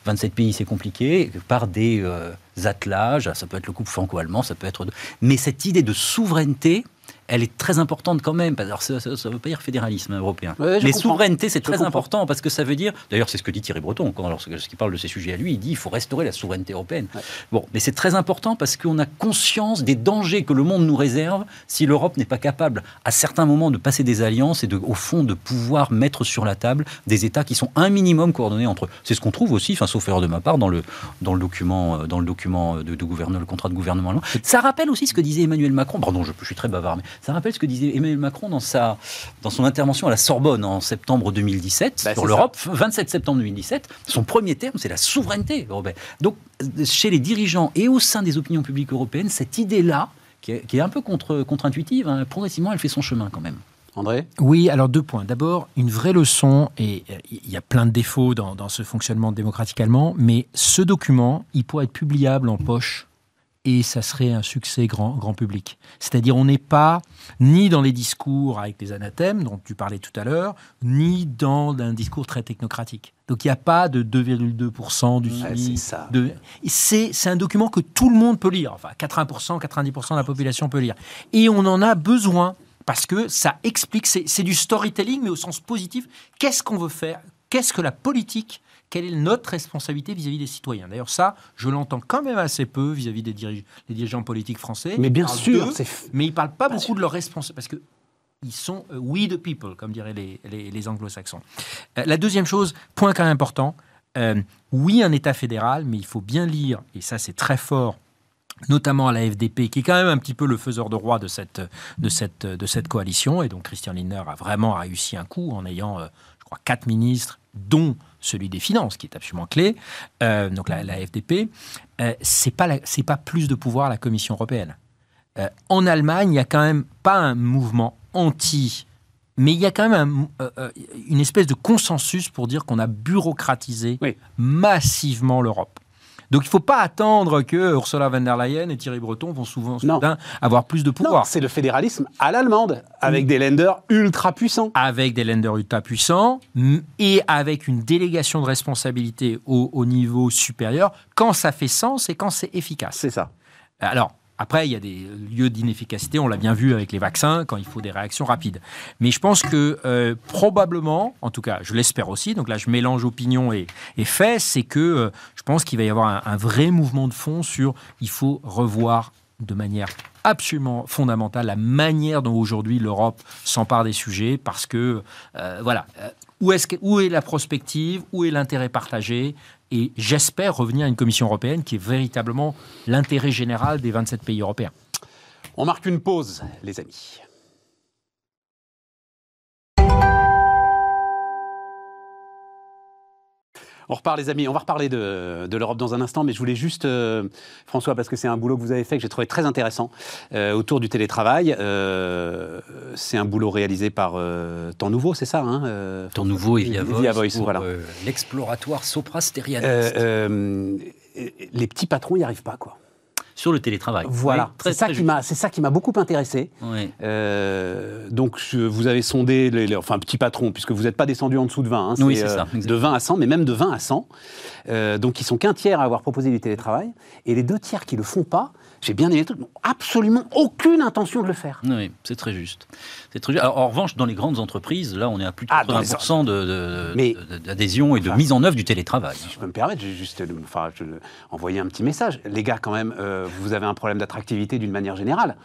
27 euh, pays c'est compliqué, par des euh, attelages, ça peut être le couple franco-allemand, ça peut être... Mais cette idée de souveraineté, elle est très importante quand même. Alors, ça ne veut pas dire fédéralisme européen. mais souveraineté, c'est très important parce que ça veut dire. D'ailleurs, c'est ce que dit Thierry Breton. Quand, lorsqu'il parle de ces sujets à lui, il dit qu'il faut restaurer la souveraineté européenne. Bon, mais c'est très important parce qu'on a conscience des dangers que le monde nous réserve si l'Europe n'est pas capable, à certains moments, de passer des alliances et, de, au fond, de pouvoir mettre sur la table des États qui sont un minimum coordonnés entre eux. C'est ce qu'on trouve aussi, enfin, sauf erreur de ma part, dans le, dans le document, euh, dans le, document de, gouvernement, le contrat de gouvernement allemand. Ça rappelle aussi ce que disait Emmanuel Macron. Pardon, je, je suis très bavard, mais ça rappelle ce que disait Emmanuel Macron dans, sa, dans son intervention à la Sorbonne en septembre 2017 bah, sur l'Europe, 27 septembre 2017. Son premier terme, c'est la souveraineté européenne. Donc, chez les dirigeants et au sein des opinions publiques européennes, cette idée-là, qui, est, un peu contre-intuitive, hein, progressivement, elle fait son chemin quand même. André? Oui, alors deux points. D'abord, une vraie leçon, et il y a plein de défauts dans, dans ce fonctionnement démocratique allemand, mais ce document, il pourrait être publiable en poche et ça serait un succès grand, grand public. C'est-à-dire on n'est pas ni dans les discours avec des anathèmes dont tu parlais tout à l'heure, ni dans un discours très technocratique. Donc il n'y a pas de 2,2% du C'est un document que tout le monde peut lire, enfin 80%, 90% de la population peut lire. Et on en a besoin parce que ça explique, c'est du storytelling mais au sens positif. Qu'est-ce qu'on veut faire? Qu'est-ce que la politique quelle est notre responsabilité vis-à-vis des citoyens D'ailleurs, ça, je l'entends quand même assez peu vis-à-vis des, dirigeants politiques français. Mais bien sûr, mais ils ne parlent pas beaucoup de leur responsabilité. Parce que ils sont euh, we the people, comme diraient les, anglo-saxons. Euh, la deuxième chose, point quand même important, euh, oui, un État fédéral, mais il faut bien lire, et ça c'est très fort, notamment à la FDP, qui est quand même un petit peu le faiseur de roi de cette, de cette, de cette coalition. Et donc Christian Lindner a vraiment réussi un coup en ayant, je crois, quatre ministres, dont celui des finances, qui est absolument clé, euh, donc la, FDP, euh, c'est pas plus de pouvoir à la Commission européenne. Euh, en Allemagne, il n'y a quand même pas un mouvement anti, mais il y a quand même une espèce de consensus pour dire qu'on a bureaucratisé massivement l'Europe. Donc il ne faut pas attendre que Ursula von der Leyen et Thierry Breton vont souvent soudain avoir plus de pouvoir. C'est le fédéralisme à l'allemande, avec des lenders ultra puissants. Avec des lenders ultra puissants et avec une délégation de responsabilité au, au niveau supérieur quand ça fait sens et quand c'est efficace. C'est ça. Alors, après, il y a des lieux d'inefficacité, on l'a bien vu avec les vaccins, quand il faut des réactions rapides. Mais je pense que euh, probablement, en tout cas, je l'espère aussi, donc là je mélange opinion et, fait, c'est que euh, je pense qu'il va y avoir un, vrai mouvement de fond sur il faut revoir de manière absolument fondamentale la manière dont aujourd'hui l'Europe s'empare des sujets, parce que, euh, voilà, où est, où est la prospective, où est l'intérêt partagé, et j'espère revenir à une Commission européenne qui est véritablement l'intérêt général des 27 pays européens. On marque une pause, les amis. On repart, les amis. On va reparler de, l'Europe dans un instant, mais je voulais juste, euh, François, parce que c'est un boulot que vous avez fait que j'ai trouvé très intéressant euh, autour du télétravail. Euh, c'est un boulot réalisé par Temps Nouveau, c'est ça hein, Temps Nouveau et Via Voice. Voilà. L'exploratoire Sopra Steria. les petits patrons n'y arrivent pas, quoi. Sur le télétravail. Voilà, c'est ça, qui m'a, c'est ça qui m'a beaucoup intéressé. Euh, donc vous avez sondé, les, enfin petit patron, puisque vous n'êtes pas descendu en dessous de 20, hein, oui, c'est ça, de 20 à 100, mais même de 20 à 100. donc ils sont qu'un tiers à avoir proposé du télétravail, et les deux tiers qui le font pas, j'ai bien aimé le truc, absolument aucune intention de le faire. Oui, c'est très juste. C'est très juste. Alors, en revanche, dans les grandes entreprises, là, on est à plus de 80% ah, d'adhésion et de mise en œuvre du télétravail. Si je peux me permettre, j'ai juste enfin, je, envoyer un petit message. Les gars, quand même, euh, vous avez un problème d'attractivité d'une manière générale.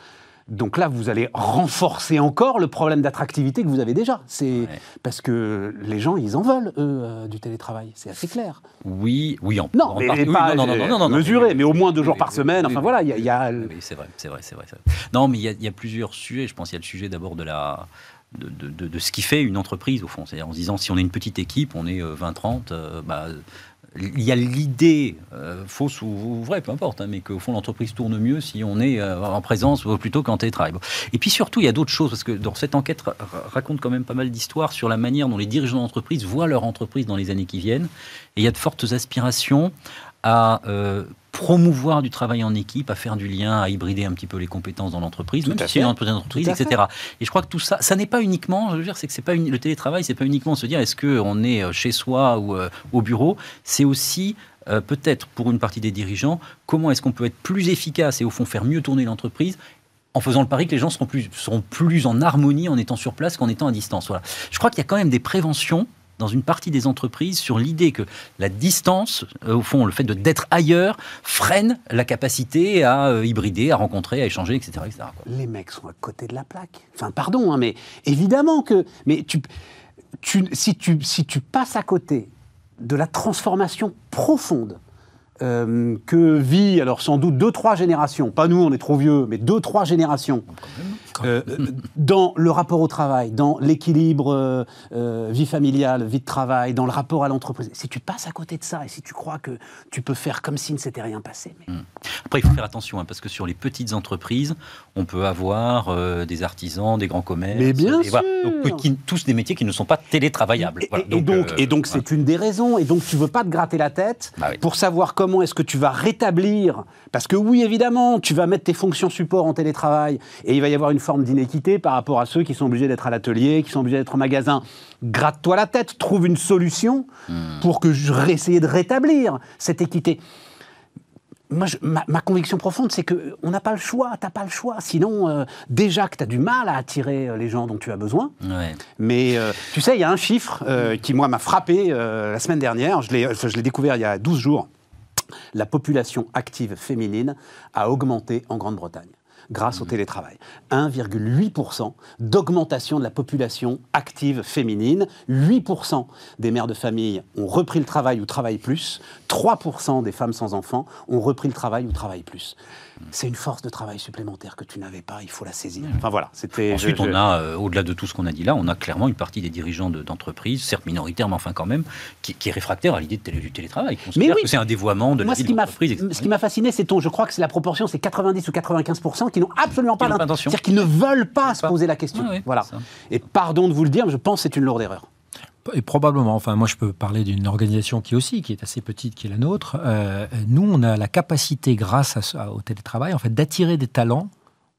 Donc là, vous allez renforcer encore le problème d'attractivité que vous avez déjà. C'est parce que les gens, ils en veulent eux euh, du télétravail. C'est assez clair. Oui, oui, en, non, mais pas non, non, non, mesuré, mais au moins deux jours par semaine. Enfin voilà, il y a. Oui, c'est vrai, c'est vrai, c'est vrai, Non, mais il y, a plusieurs sujets. Je pense qu'il y a le sujet d'abord de la de, de, de, ce qui fait une entreprise au fond. C'est-à-dire en se disant si on est une petite équipe, on est 20-30, euh, bah, il y a l'idée, euh, fausse ou vraie, peu importe, hein, mais qu'au fond l'entreprise tourne mieux si on est euh, en présence plutôt qu'en télétravail. Et puis surtout, il y a d'autres choses, parce que dans cette enquête raconte quand même pas mal d'histoires sur la manière dont les dirigeants d'entreprise voient leur entreprise dans les années qui viennent. Et il y a de fortes aspirations à euh, promouvoir du travail en équipe, à faire du lien, à hybrider un petit peu les compétences dans l'entreprise, même si c'est une entreprise, etc. Et je crois que tout ça, ça n'est pas uniquement, je veux dire, c'est que c'est pas le télétravail, c'est pas uniquement se dire est-ce qu'on est euh, chez soi ou euh, au bureau, c'est aussi peut-être pour une partie des dirigeants, comment est-ce qu'on peut être plus efficace et au fond faire mieux tourner l'entreprise en faisant le pari que les gens seront plus, seront plus en harmonie en étant sur place qu'en étant à distance. Voilà. Je crois qu'il y a quand même des préventions dans une partie des entreprises sur l'idée que la distance, euh, au fond, le fait d'être ailleurs, freine la capacité à euh, hybrider, à rencontrer, à échanger, etc. Les mecs sont à côté de la plaque. Enfin, pardon, hein, mais évidemment que. Mais tu, tu, si, tu, si tu passes à côté de la transformation profonde euh, que vit, alors sans doute deux, trois générations, pas nous, on est trop vieux, mais deux, trois générations, euh, dans le rapport au travail, dans l'équilibre euh, vie familiale, vie de travail, dans le rapport à l'entreprise. Si tu passes à côté de ça? Et si tu crois que tu peux faire comme s'il ne s'était rien passé. Mais... Hmm. Après, il faut faire attention, hein, parce que sur les petites entreprises, on peut avoir des artisans, des grands commerces. Mais bien sûr. tous des métiers qui ne sont pas télétravaillables. Et, donc, et donc c'est une des raisons. Et donc, tu veux pas te gratter la tête bah pour savoir comment comment est-ce que tu vas rétablir Parce que oui, évidemment, tu vas mettre tes fonctions support en télétravail et il va y avoir une forme d'inéquité par rapport à ceux qui sont obligés d'être à l'atelier, qui sont obligés d'être au magasin. Gratte-toi la tête, trouve une solution hmm. pour que je essayer de rétablir cette équité. Moi, ma, conviction profonde, c'est qu'on n'a pas le choix, tu n'as pas le choix. Sinon, euh, déjà que tu as du mal à attirer euh, les gens dont tu as besoin. Mais euh, tu sais, il y a un chiffre qui, moi, m'a frappé la semaine dernière. Je l'ai découvert il y a 12 jours la population active féminine a augmenté en Grande-Bretagne grâce au mmh. télétravail. 1,8% d'augmentation de la population active féminine. 8% des mères de famille ont repris le travail ou travaillent plus. 3% des femmes sans enfants ont repris le travail ou travaillent plus c'est une force de travail supplémentaire que tu n'avais pas, il faut la saisir. Enfin voilà, c'était. Ensuite, on a, euh, au-delà de tout ce qu'on a dit là, on a clairement une partie des dirigeants d'entreprises, certes minoritaire, mais enfin quand même, qui, est réfractaire à l'idée de du télétravail. mais oui. c'est un dévoiement de Moi, la vie de Ce qui m'a fasciné, c'est ton, je crois que c'est la proportion, c'est 90 ou 95 qui n'ont absolument pas l'intention. C'est-à-dire qu'ils ne veulent pas se poser la question. voilà. Et pardon de vous le dire, mais je pense que c'est une lourde erreur. Et probablement, enfin moi je peux parler d'une organisation qui aussi, qui est assez petite, qui est la nôtre. Euh, nous, on a la capacité, grâce au télétravail, en fait, d'attirer des talents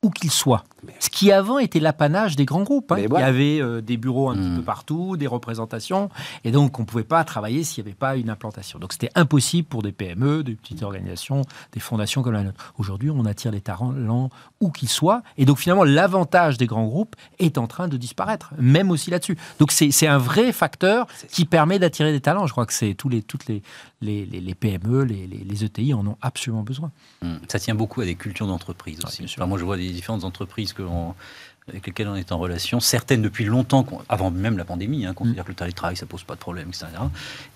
où qu'ils soient. Ce qui avant était l'apanage des grands groupes. Hein. Il y avait euh, des bureaux un petit hmm. peu partout, des représentations, et donc on ne pouvait pas travailler s'il n'y avait pas une implantation. Donc c'était impossible pour des PME, des petites organisations, des fondations comme la nôtre. Aujourd'hui, on attire des talents où qu'ils soient, et donc finalement l'avantage des grands groupes est en train de disparaître, même aussi là-dessus. Donc c'est un vrai facteur qui permet d'attirer des talents. Je crois que c'est tous les, toutes les, les, les, PME, les, les, ETI en ont absolument besoin. Hmm. Ça tient beaucoup à des cultures d'entreprise aussi. moi, je vois des différentes entreprises que l'on avec lesquelles on est en relation, certaines depuis longtemps, avant même la pandémie, hein, considèrent mm. que le télétravail, ça pose pas de problème, etc.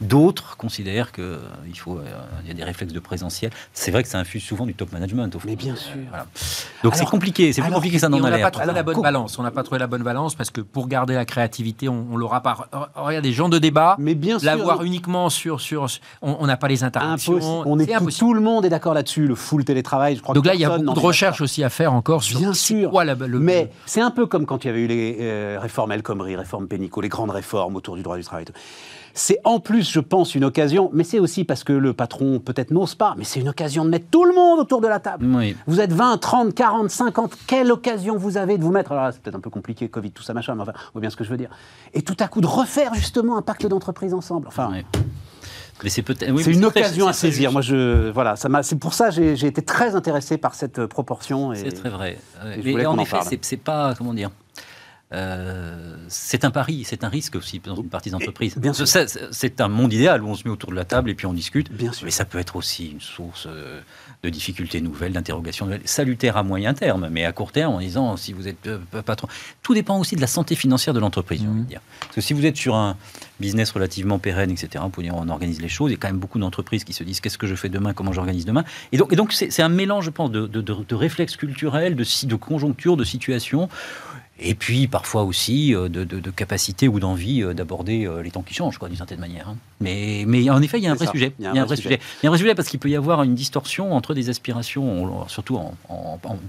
D'autres considèrent qu'il euh, faut, euh, il y a des réflexes de présentiel. C'est vrai que ça infuse souvent du top management. Au fond. Mais bien sûr. Donc c'est compliqué, c'est plus compliqué que ça n'en a l'air. On n'a pas trouvé la bonne balance. On n'a pas trouvé la bonne balance parce que pour garder la créativité, on, on l'aura pas. Regarde, des gens de débat, mais bien sûr, l'avoir uniquement sur sur, on n'a pas les interactions. On est, tout, tout, le monde est d'accord là-dessus. Le full télétravail, je crois. Donc là, il y a beaucoup de recherches aussi à faire encore sur bien sûr. Quoi, le, mais c'est un peu comme quand il y avait eu les euh, réformes El Khomri, réformes Pénicaud, les grandes réformes autour du droit du travail. C'est en plus, je pense, une occasion, mais c'est aussi parce que le patron peut-être n'ose pas, mais c'est une occasion de mettre tout le monde autour de la table. Vous êtes 20, 30, 40, 50, quelle occasion vous avez de vous mettre, alors c'est peut-être un peu compliqué, Covid, tout ça, machin, mais enfin, vous voyez bien ce que je veux dire. Et tout à coup de refaire justement un pacte d'entreprise ensemble. Enfin, mais c'est peut-être. c'est une occasion à saisir. Moi, je voilà, ça m'a. C'est pour ça j'ai j'ai été très intéressé par cette proportion. C'est très vrai. Et, en effet, c'est pas comment dire. Euh, c'est un pari, c'est un risque aussi dans une partie d'entreprise. C'est un monde idéal où on se met autour de la table et puis on discute. Bien sûr. Mais ça peut être aussi une source euh, de difficultés nouvelles, d'interrogations nouvelles, salutaires à moyen terme, mais à court terme en disant si vous êtes euh, patron. Tout dépend aussi de la santé financière de l'entreprise, mmh. dire. Parce que si vous êtes sur un business relativement pérenne, etc., dire on organise les choses, il y a quand même beaucoup d'entreprises qui se disent qu'est-ce que je fais demain, comment j'organise demain? Et donc, et donc c'est un mélange, je pense, de, de, de, de réflexes culturels, de, de conjoncture, de situation et puis parfois aussi euh, de, de, capacité ou d'envie euh, d'aborder euh, les temps qui changent, d'une certaine manière. Hein. Mais, mais en effet, il y a un vrai sujet. Il y a un, vrai sujet. Il y a un vrai sujet parce qu'il peut y avoir une distorsion entre des aspirations, surtout en,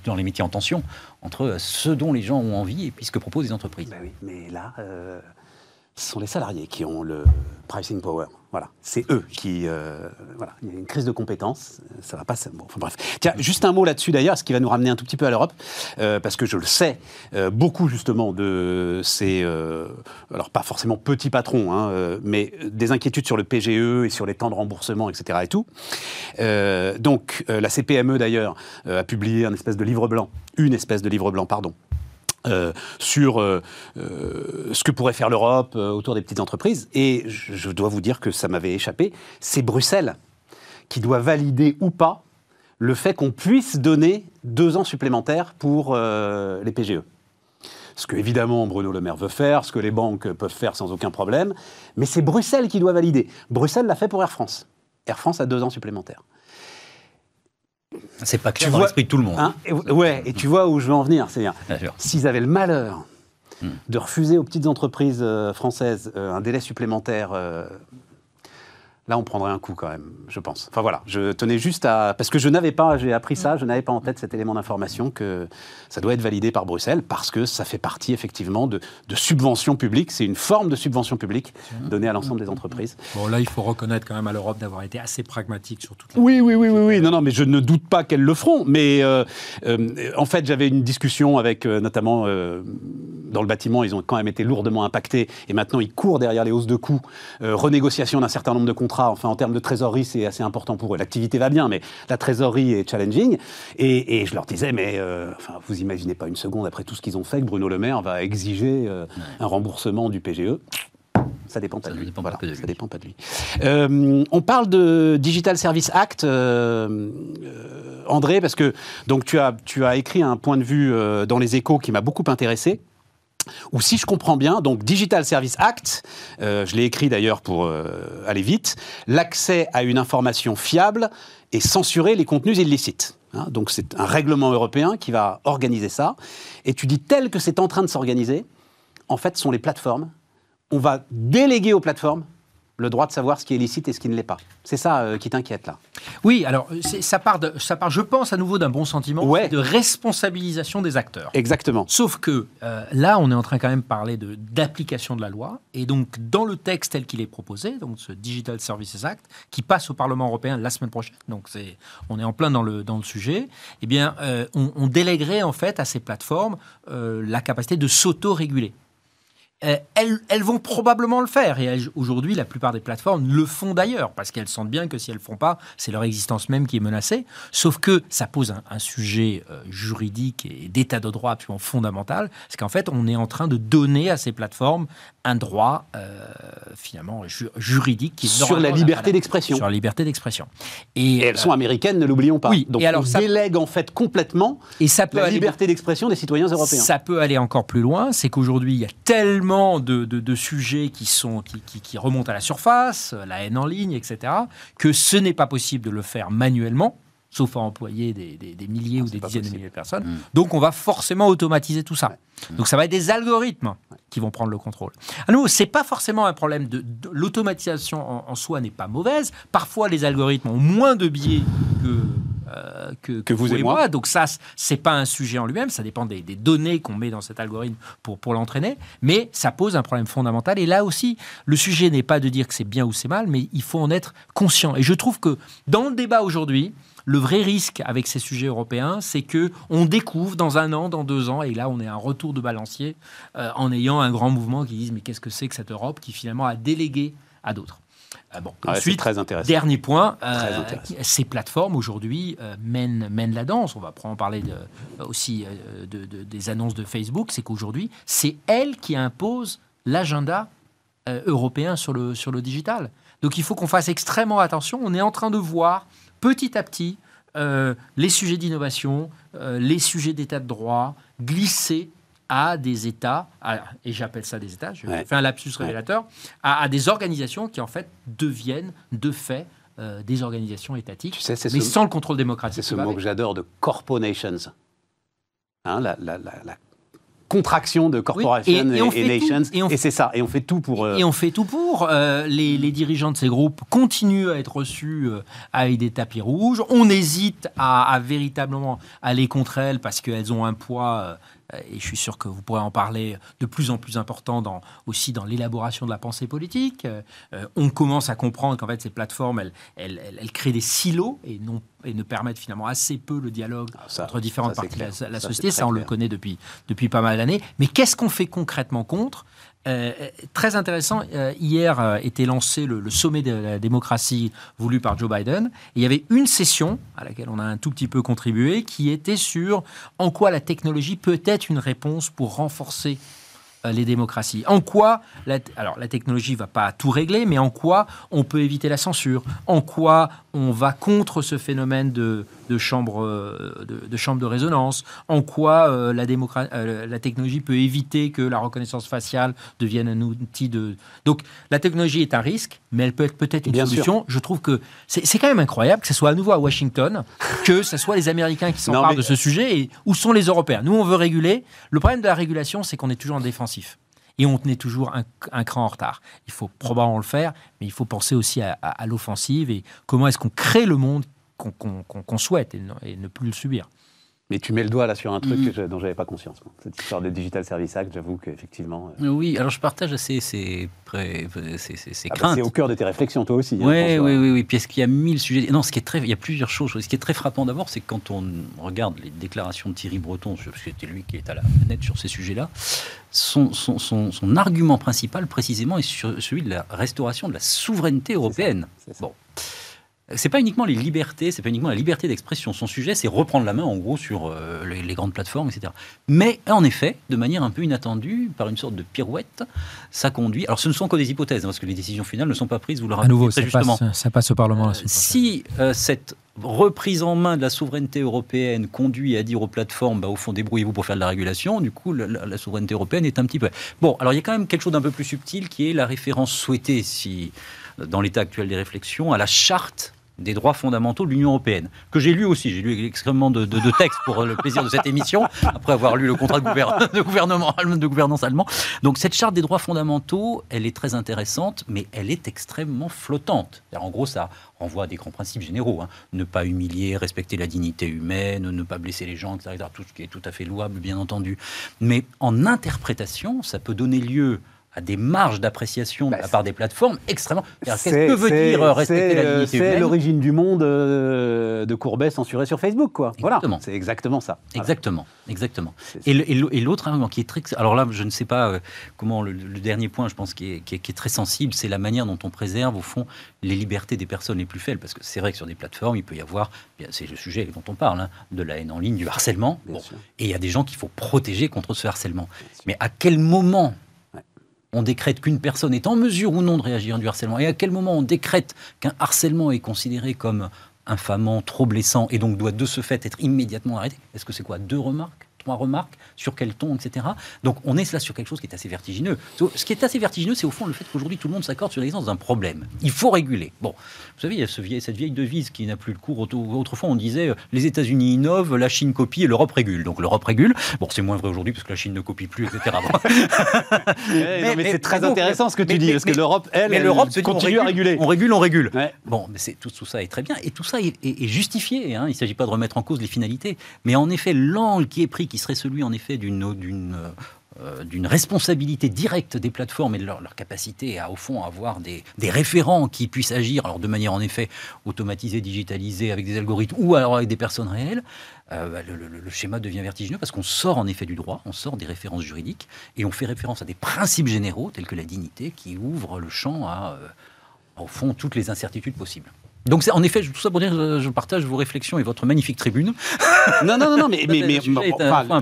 dans les métiers en tension, entre ce dont les gens ont envie et puis ce que proposent les entreprises. Oui, mais là, ce sont les salariés qui ont le pricing power. Voilà, c'est eux qui. Euh, voilà, il y a une crise de compétences, ça va pas. Bon, enfin bref. Tiens, juste un mot là-dessus d'ailleurs, ce qui va nous ramener un tout petit peu à l'Europe, euh, parce que je le sais, euh, beaucoup justement de ces. alors pas forcément petits patrons, hein, mais des inquiétudes sur le PGE et sur les temps de remboursement, etc. et tout. donc la CPME d'ailleurs a publié un espèce de livre blanc, une espèce de livre blanc, pardon, euh, sur euh, euh, ce que pourrait faire l'Europe autour des petites entreprises. Et je, dois vous dire que ça m'avait échappé. C'est Bruxelles qui doit valider ou pas le fait qu'on puisse donner deux ans supplémentaires pour les PGE. Ce que évidemment Bruno Le Maire veut faire, ce que les banques peuvent faire sans aucun problème, mais c'est Bruxelles qui doit valider. Bruxelles l'a fait pour Air France. Air France a deux ans supplémentaires. C'est pas clair dans l'esprit de tout le monde. Hein, ouais, et tu vois où je veux en venir. C'est-à-dire, s'ils avaient le malheur hmm. de refuser aux petites entreprises euh, françaises euh, un délai supplémentaire euh, là, on prendrait un coup quand même, je pense. Enfin voilà, je tenais juste à. Parce que je n'avais pas, j'ai appris ça, je n'avais pas en tête cet élément d'information que ça doit être validé par Bruxelles parce que ça fait partie effectivement de, de subventions publiques. C'est une forme de subvention publique donnée à l'ensemble des entreprises. Bon, là, il faut reconnaître quand même à l'Europe d'avoir été assez pragmatique sur tout. Oui, oui, oui, oui, oui. Non, non, mais je ne doute pas qu'elles le feront. Mais euh, euh, en fait, j'avais une discussion avec euh, notamment dans le bâtiment, ils ont quand même été lourdement impactés et maintenant ils courent derrière les hausses de coûts, renégociation d'un certain nombre de contrats Enfin, en termes de trésorerie, c'est assez important pour eux. L'activité va bien, mais la trésorerie est challenging. Et, je leur disais, mais euh, enfin, vous imaginez pas une seconde, après tout ce qu'ils ont fait, que Bruno Le Maire va exiger euh, un remboursement du PGE. Ça dépend pas de lui. Dépend pas de ça dépend pas de lui. Euh, on parle de Digital Service Act, André, parce que donc tu as tu as écrit un point de vue dans les Échos qui m'a beaucoup intéressé ou si je comprends bien, donc Digital Service Act, euh, je l'ai écrit d'ailleurs pour euh, aller vite, l'accès à une information fiable et censurer les contenus illicites. Hein. donc c'est un règlement européen qui va organiser ça. Et tu dis tel que c'est en train de s'organiser, en fait, ce sont les plateformes. On va déléguer aux plateformes le droit de savoir ce qui est licite et ce qui ne l'est pas. C'est ça euh, qui t'inquiète là. Oui, alors ça part, de, ça part, je pense, à nouveau d'un bon sentiment de responsabilisation des acteurs. Exactement. Sauf que euh, là, on est en train quand même de parler d'application de, la loi. Et donc, dans le texte tel qu'il est proposé, donc ce Digital Services Act, qui passe au Parlement européen la semaine prochaine, donc c'est, on est en plein dans le, dans le sujet, eh bien, euh, on, on, déléguerait en fait à ces plateformes la capacité de s'auto-réguler. Euh, elles, vont probablement le faire. Et aujourd'hui, la plupart des plateformes le font d'ailleurs, parce qu'elles sentent bien que si elles ne le font pas, c'est leur existence même qui est menacée. Sauf que ça pose un, sujet euh, juridique et d'état de droit absolument fondamental, c'est qu'en fait, on est en train de donner à ces plateformes un droit, euh, finalement, juridique qui Sur la liberté d'expression. Sur la liberté d'expression. Et, elles sont américaines, ne l'oublions pas. Oui, Donc et alors, on ça délègue en fait complètement et ça peut la liberté d'expression des citoyens européens. Ça peut aller encore plus loin, c'est qu'aujourd'hui, il y a tellement de, sujets qui, sont, qui, remontent à la surface, la haine en ligne, etc., que ce n'est pas possible de le faire manuellement, sauf à employer des, milliers ou des dizaines de milliers de personnes. Mm. Donc on va forcément automatiser tout ça. Donc ça va être des algorithmes qui vont prendre le contrôle. À c'est pas forcément un problème de, l'automatisation en, soi n'est pas mauvaise. Parfois les algorithmes ont moins de biais que que, que, vous, et moi. Donc ça, c'est pas un sujet en lui-même, ça dépend des, données qu'on met dans cet algorithme pour, pour l'entraîner, mais ça pose un problème fondamental. Et là aussi, le sujet n'est pas de dire que c'est bien ou c'est mal, mais il faut en être conscient. Et je trouve que dans le débat aujourd'hui, le vrai risque avec ces sujets européens, c'est que on découvre dans un an, dans deux ans, et là on est un retour de balancier euh, en ayant un grand mouvement qui disent mais qu'est-ce que c'est que cette Europe qui finalement a délégué à d'autres. Euh, bon, ensuite, très intéressant. dernier point, euh, ces plateformes aujourd'hui mènent, mènent, la danse. On va en parler de, aussi de, des annonces de Facebook. C'est qu'aujourd'hui, c'est elles qui imposent l'agenda européen sur le, sur le digital. Donc il faut qu'on fasse extrêmement attention. On est en train de voir petit à petit euh, les sujets d'innovation, euh, les sujets d'état de droit glisser à des États, et j'appelle ça des États, je fais un lapsus révélateur, à, des organisations qui en fait deviennent de fait euh, des organisations étatiques, mais sans le contrôle démocratique. C'est ce mot que j'adore de corporations. Hein, la, contraction de corporations et, nations. Et, c'est ça. Et on fait tout pour. Et on fait tout pour. Euh, les, dirigeants de ces groupes continuent à être reçus euh, avec des tapis rouges. On hésite à, véritablement aller contre elles parce qu'elles ont un poids euh, euh, et je suis sûr que vous pourrez en parler de plus en plus important dans, aussi dans l'élaboration de la pensée politique. Euh, on commence à comprendre qu'en fait ces plateformes, elles, elles, elles, créent des silos et, non, et ne permettent finalement assez peu le dialogue ah, entre différentes parties de la, société. Ça, on le connaît depuis, depuis pas mal d'années. Mais qu'est-ce qu'on fait concrètement contre euh, très intéressant, euh, hier euh, était lancé le, sommet de la démocratie voulu par Joe Biden. il y avait une session à laquelle on a un tout petit peu contribué qui était sur en quoi la technologie peut être une réponse pour renforcer les démocraties. En quoi, la, alors la technologie va pas tout régler, mais en quoi on peut éviter la censure? En quoi on va contre ce phénomène de, de chambre euh, de, chambre de résonance, en quoi euh, la, euh, la technologie peut éviter que la reconnaissance faciale devienne un outil de... Donc la technologie est un risque, mais elle peut être peut-être une solution. Je trouve que c'est quand même incroyable que ce soit à nouveau à Washington, que ce soit les Américains qui s'emparent de ce sujet, et où sont les Européens Nous, on veut réguler. Le problème de la régulation, c'est qu'on est toujours en défensif et on tenait toujours un, cran en retard. Il faut probablement le faire, mais il faut penser aussi à, à l'offensive et comment est-ce qu'on crée le monde qu'on souhaite et ne, plus le subir. Mais tu mets le doigt là sur un truc mm. dont je, dont j'avais pas conscience. Cette histoire de Digital Service Act, j'avoue qu'effectivement. Euh, oui, alors je partage ces, ces, ces, ah bah, craintes. c'est au cœur de tes réflexions, toi aussi. Hein, oui, oui, oui, oui. Puis est-ce qu'il y a mille sujets? Non, ce qui est très, il y a plusieurs choses. Ce qui est très frappant d'abord, c'est que quand on regarde les déclarations de Thierry Breton, parce que c'était lui qui est à la manette sur ces sujets-là, son, son, son, son, argument principal, précisément, est sur celui de la restauration de la souveraineté européenne. Bon c'est pas uniquement les libertés, c'est pas uniquement la liberté d'expression. Son sujet, c'est reprendre la main, en gros, sur euh, les, grandes plateformes, etc. Mais, en effet, de manière un peu inattendue, par une sorte de pirouette, ça conduit. Alors, ce ne sont que des hypothèses, hein, parce que les décisions finales ne sont pas prises, vous le rappelez. À nouveau, ça justement. Passe, ça passe au Parlement. si euh, cette reprise en main de la souveraineté européenne conduit à dire aux plateformes, bah, au fond, débrouillez-vous pour faire de la régulation, du coup, la, la, souveraineté européenne est un petit peu. Bon, alors il y a quand même quelque chose d'un peu plus subtil qui est la référence souhaitée, si, dans l'état actuel des réflexions, à la charte des droits fondamentaux de l'Union européenne, que j'ai lu aussi. J'ai lu extrêmement de, textes pour le plaisir de cette émission, après avoir lu le contrat de, gouvernance allemand. Donc cette charte des droits fondamentaux, elle est très intéressante, mais elle est extrêmement flottante. En gros, ça renvoie à des grands principes généraux. Hein. Ne pas humilier, respecter la dignité humaine, ne pas blesser les gens, etc. Tout ce qui est tout à fait louable, bien entendu. Mais en interprétation, ça peut donner lieu à des marges d'appréciation de bah, la part des plateformes extrêmement. Qu'est-ce que veut dire respecter la dignité C'est l'origine du monde euh, de Courbet censuré sur Facebook, quoi. Voilà, c'est exactement ça. Exactement, exactement. Et l'autre argument qui est très... Alors là, je ne sais pas euh, comment... Le, dernier point, je pense, qui est, qui est, très sensible, c'est la manière dont on préserve, au fond, les libertés des personnes les plus faibles. Parce que c'est vrai que sur des plateformes, il peut y avoir, c'est le sujet dont on parle, hein, de la haine en ligne, du harcèlement. et il y a des gens qu'il faut protéger contre ce harcèlement. Mais à quel moment on décrète qu'une personne est en mesure ou non de réagir à du harcèlement. Et à quel moment on décrète qu'un harcèlement est considéré comme infamant, trop blessant et donc doit de ce fait être immédiatement arrêté? Est-ce que c'est quoi Deux remarques? Trois remarques, sur quel ton, etc. Donc on est là sur quelque chose qui est assez vertigineux. Ce qui est assez vertigineux, c'est au fond le fait qu'aujourd'hui tout le monde s'accorde sur l'existence d'un problème. Il faut réguler. Bon, vous savez, il y a cette vieille devise qui n'a plus le cours. Autrefois, on disait euh, les États-Unis innovent, la Chine copie et l'Europe régule. Donc l'Europe régule. Bon, c'est moins vrai aujourd'hui parce que la Chine ne copie plus, etc. mais, c'est très intéressant ce que tu dis, parce que l'Europe, elle, elle continue à réguler. On régule, on régule. Bon, mais tout, tout, ça est très bien. Et tout ça est, justifié. Hein. Il ne s'agit pas de remettre en cause les finalités. Mais en effet, l'angle qui est pris, qui serait celui, en effet, d'une euh, d'une responsabilité directe des plateformes et de leur, capacité à, au fond, avoir des, référents qui puissent agir, alors de manière en effet automatisée, digitalisée, avec des algorithmes ou alors avec des personnes réelles, euh, bah, le, schéma devient vertigineux parce qu'on sort en effet du droit, on sort des références juridiques et on fait référence à des principes généraux tels que la dignité qui ouvrent le champ à, euh, au fond, toutes les incertitudes possibles. Donc, en effet, tout ça pour dire, je partage vos réflexions et votre magnifique tribune. Non, non, non, mais, mais,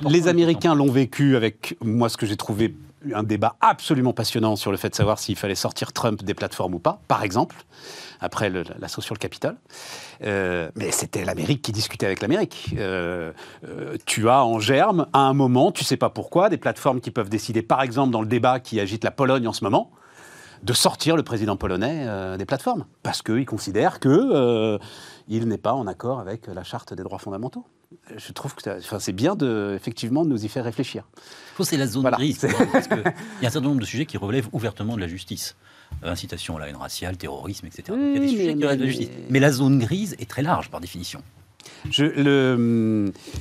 les Américains l'ont vécu avec moi, ce que j'ai trouvé un débat absolument passionnant sur le fait de savoir s'il fallait sortir Trump des plateformes ou pas, par exemple, après l'assaut sur le Capitole. Euh, mais c'était l'Amérique qui discutait avec l'Amérique. Euh, euh, tu as en germe, à un moment, tu sais pas pourquoi, des plateformes qui peuvent décider, par exemple, dans le débat qui agite la Pologne en ce moment, de sortir le président polonais euh, des plateformes, parce qu'il considère qu'il euh, n'est pas en accord avec la charte des droits fondamentaux. Je trouve que c'est bien de, effectivement de nous y faire réfléchir. C'est la zone grise, parce qu'il y a un certain nombre de sujets qui relèvent ouvertement de la justice. Euh, incitation à la haine raciale, terrorisme, etc. il y a des sujets qui relèvent de la justice. Mais la zone grise est très large par définition.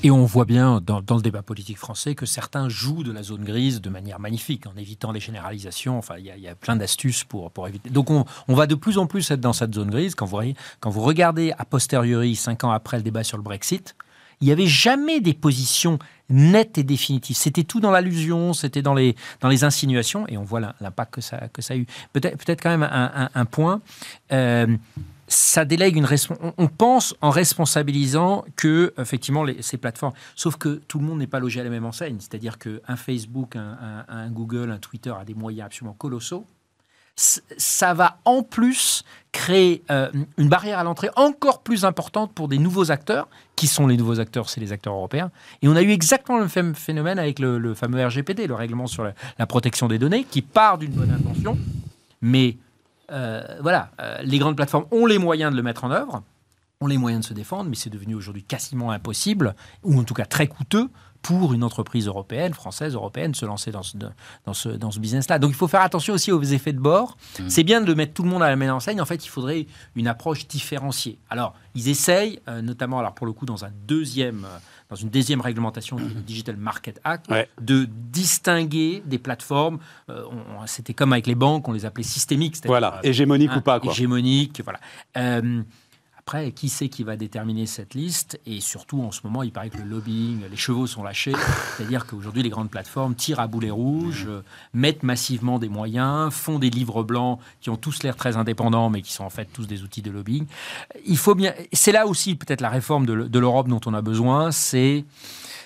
Et on voit bien dans, le débat politique français que certains jouent de la zone grise de manière magnifique, en évitant les généralisations. Enfin, il y, a plein d'astuces pour, pour éviter. Donc on, va de plus en plus être dans cette zone grise. Quand vous, regardez a posteriori, cinq ans après le débat sur le Brexit, il n'y avait jamais des positions nettes et définitives. C'était tout dans l'allusion, c'était dans les, dans les insinuations, et on voit l'impact que ça, que ça a eu. Peut-être peut, quand même un, point. Euh, ça délègue une on pense en responsabilisant que effectivement ces plateformes sauf que tout le monde n'est pas logé à la même enseigne c'est-à-dire qu'un Facebook un, Google un Twitter a des moyens absolument colossaux ça va en plus créer euh, une barrière à l'entrée encore plus importante pour des nouveaux acteurs. Qui sont les nouveaux acteurs? C'est les acteurs européens. Et on a eu exactement le même phénomène avec le, fameux RGPD, le règlement sur la protection des données, qui part d'une bonne intention, mais voilà, euh, les grandes plateformes ont les moyens de le mettre en œuvre, ont les moyens de se défendre, mais c'est devenu aujourd'hui quasiment impossible, ou en tout cas très coûteux, pour une entreprise européenne, française, européenne, se lancer dans ce, dans ce, dans ce business-là. Donc il faut faire attention aussi aux effets de bord. Mmh. C'est bien de mettre tout le monde à la même enseigne. En fait, il faudrait une approche différenciée. Alors, ils essayent, euh, notamment, alors pour le coup, dans un deuxième dans une deuxième réglementation du Digital Market Act, de distinguer des plateformes. Euh, c'était comme avec les banques, on les appelait systémiques. Voilà, hégémonique ou pas. Quoi. Hégémonique, voilà. Euh, après, qui c'est qui va déterminer cette liste? Et surtout, en ce moment, il paraît que le lobbying, les chevaux sont lâchés. C'est-à-dire qu'aujourd'hui, les grandes plateformes tirent à boulet rouge, euh, mettent massivement des moyens, font des livres blancs qui ont tous l'air très indépendants, mais qui sont en fait tous des outils de lobbying. Il faut bien. C'est là aussi peut-être la réforme de l'Europe dont on a besoin. C'est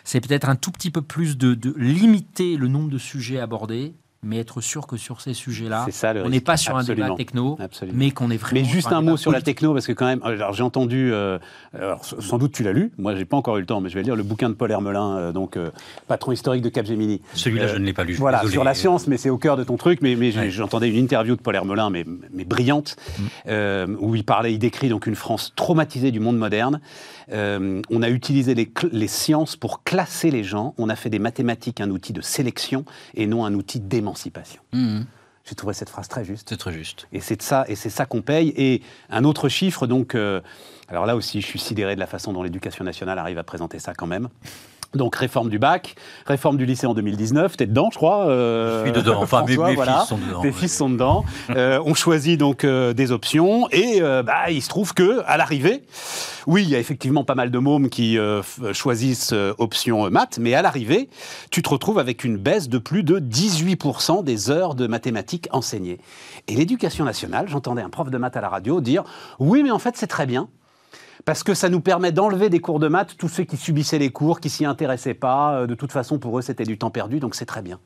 c'est peut-être un tout petit peu plus de, de limiter le nombre de sujets abordés mais être sûr que sur ces sujets-là, on n'est pas sur un débat techno, mais qu'on est vraiment. Mais juste un, mot sur la techno, parce que quand même, alors j'ai entendu, euh, sans doute tu l'as lu, moi j'ai pas encore eu le temps, mais je vais lire le bouquin de Paul Hermelin, euh, donc euh, patron historique de Capgemini. Celui-là, je ne l'ai pas lu. Voilà, sur la science, mais c'est au cœur de ton truc. Mais, mais j'entendais une interview de Paul Hermelin, mais, mais brillante, mm. où il parlait, il décrit donc une France traumatisée du monde moderne. on a utilisé les, les sciences pour classer les gens. On a fait des mathématiques un outil de sélection et non un outil d'émancipation émancipation. Mmh. J'ai trouvé cette phrase très juste. C'est très juste. Et c'est ça, et c'est ça qu'on paye. Et un autre chiffre, donc, euh, alors là aussi, je suis sidéré de la façon dont l'éducation nationale arrive à présenter ça quand même. Donc réforme du bac, réforme du lycée en 2019, t'es dedans je crois. Euh, je suis dedans, enfin mes, fils sont dedans. Tes fils sont dedans. Euh, on choisit donc euh, des options et bah, il se trouve que à l'arrivée, oui il y a effectivement pas mal de mômes qui choisissent option maths, mais à l'arrivée tu te retrouves avec une baisse de plus de 18% des heures de mathématiques enseignées. Et l'éducation nationale, j'entendais un prof de maths à la radio dire oui mais en fait c'est très bien parce que ça nous permet d'enlever des cours de maths tous ceux qui subissaient les cours, qui s'y intéressaient pas. Euh, de toute façon, pour eux, c'était du temps perdu, donc c'est très bien.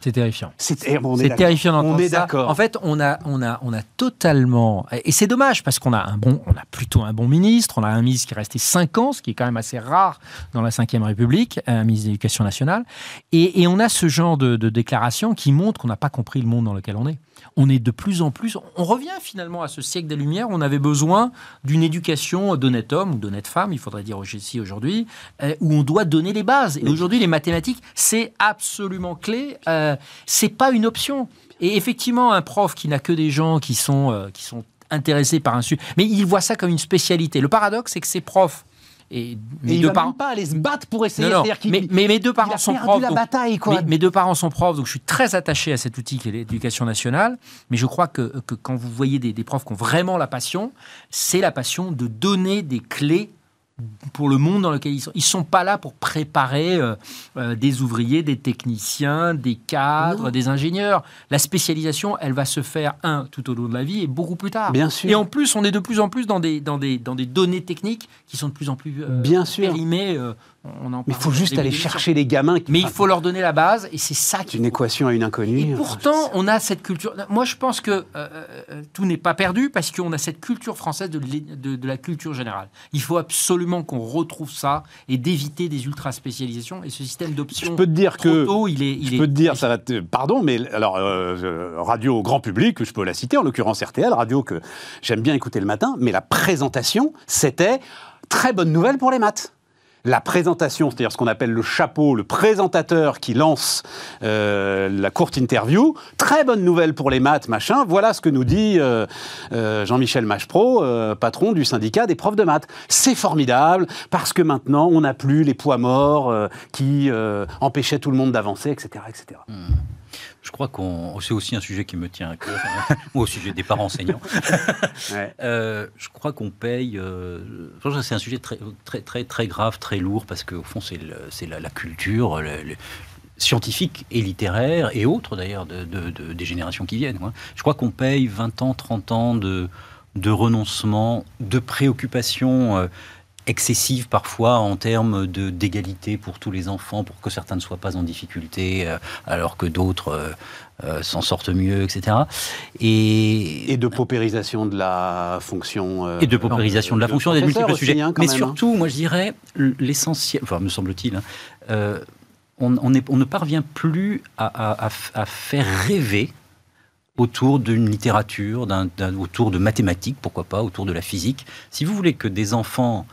C'est terrifiant. C'est terrifiant On est d'accord. En fait, on a, on a, on a totalement. Et c'est dommage parce qu'on a un bon, on a plutôt un bon ministre. On a un ministre qui est resté 5 ans, ce qui est quand même assez rare dans la Ve République, un ministre de l'Éducation nationale. Et, on a ce genre de, de déclaration qui montre qu'on n'a pas compris le monde dans lequel on est on est de plus en plus, on revient finalement à ce siècle des Lumières, on avait besoin d'une éducation d'honnête homme ou d'honnête femme, il faudrait dire aussi aujourd'hui, euh, où on doit donner les bases. Et aujourd'hui, les mathématiques, c'est absolument clé, euh, c'est pas une option. Et effectivement, un prof qui n'a que des gens qui sont, euh, qui sont intéressés par un sujet, mais il voit ça comme une spécialité. Le paradoxe, c'est que ces profs et mes deux parents pas aller se battre pour essayer. Non, mais, mais, mes deux parents sont profs. La bataille, quoi. Mes, deux parents sont profs, donc je suis très attaché à cet outil qui est l'éducation nationale. Mais je crois que, que quand vous voyez des, des profs qui ont vraiment la passion, c'est la passion de donner des clés pour le monde dans lequel ils sont. Ils sont pas là pour préparer euh, euh, des ouvriers, des techniciens, des cadres, des ingénieurs. La spécialisation, elle va se faire un tout au long de la vie et beaucoup plus tard. Bien sûr. Et en plus, on est de plus en plus dans des dans des dans des données techniques qui sont de plus en plus euh, Bien sûr. périmées mais il faut juste aller chercher les gamins. Mais il faut leur donner la base, et c'est ça qui. Une équation à une inconnue. Et pourtant, on a cette culture. Moi, je pense que euh, euh, tout n'est pas perdu parce qu'on a cette culture française de, de, la culture générale. Il faut absolument qu'on retrouve ça et d'éviter des ultra spécialisations et ce système d'options. Je peux te dire que. il est. je peux te dire, ça va te, pardon, mais alors euh, radio grand public, je peux la citer, en l'occurrence RTL, radio que j'aime bien écouter le matin, mais la présentation, c'était très bonne nouvelle pour les maths la présentation, c'est-à-dire ce qu'on appelle le chapeau, le présentateur qui lance euh, la courte interview. Très bonne nouvelle pour les maths, machin. Voilà ce que nous dit euh, euh, Jean-Michel Machepro, patron du syndicat des profs de maths. C'est formidable parce que maintenant on n'a plus les poids morts qui empêchaient tout le monde d'avancer, etc., etc. Je crois qu'on. C'est aussi un sujet qui me tient à cœur, hein, au sujet des parents enseignants. Euh, je crois qu'on paye. Euh, c'est un sujet très, très, très, très grave, très lourd, parce qu'au fond, c'est la, culture. scientifique et littéraire, et autres d'ailleurs, de, des générations qui viennent. Je crois qu'on paye 20 ans, 30 ans de, de renoncement, de préoccupation euh, excessive parfois en termes d'égalité pour tous les enfants, pour que certains ne soient pas en difficulté, euh, alors que d'autres euh, euh, s'en sortent mieux, etc. Et, et, de paupérisation de la fonction. et de paupérisation de la fonction, des multiples sujets. Hein, Mais hein. surtout, moi je dirais, l'essentiel, enfin me semble-t-il, hein, on, on, on, ne parvient plus à, à, faire rêver autour d'une littérature, autour de mathématiques, pourquoi pas, autour de la physique. Si vous voulez que des enfants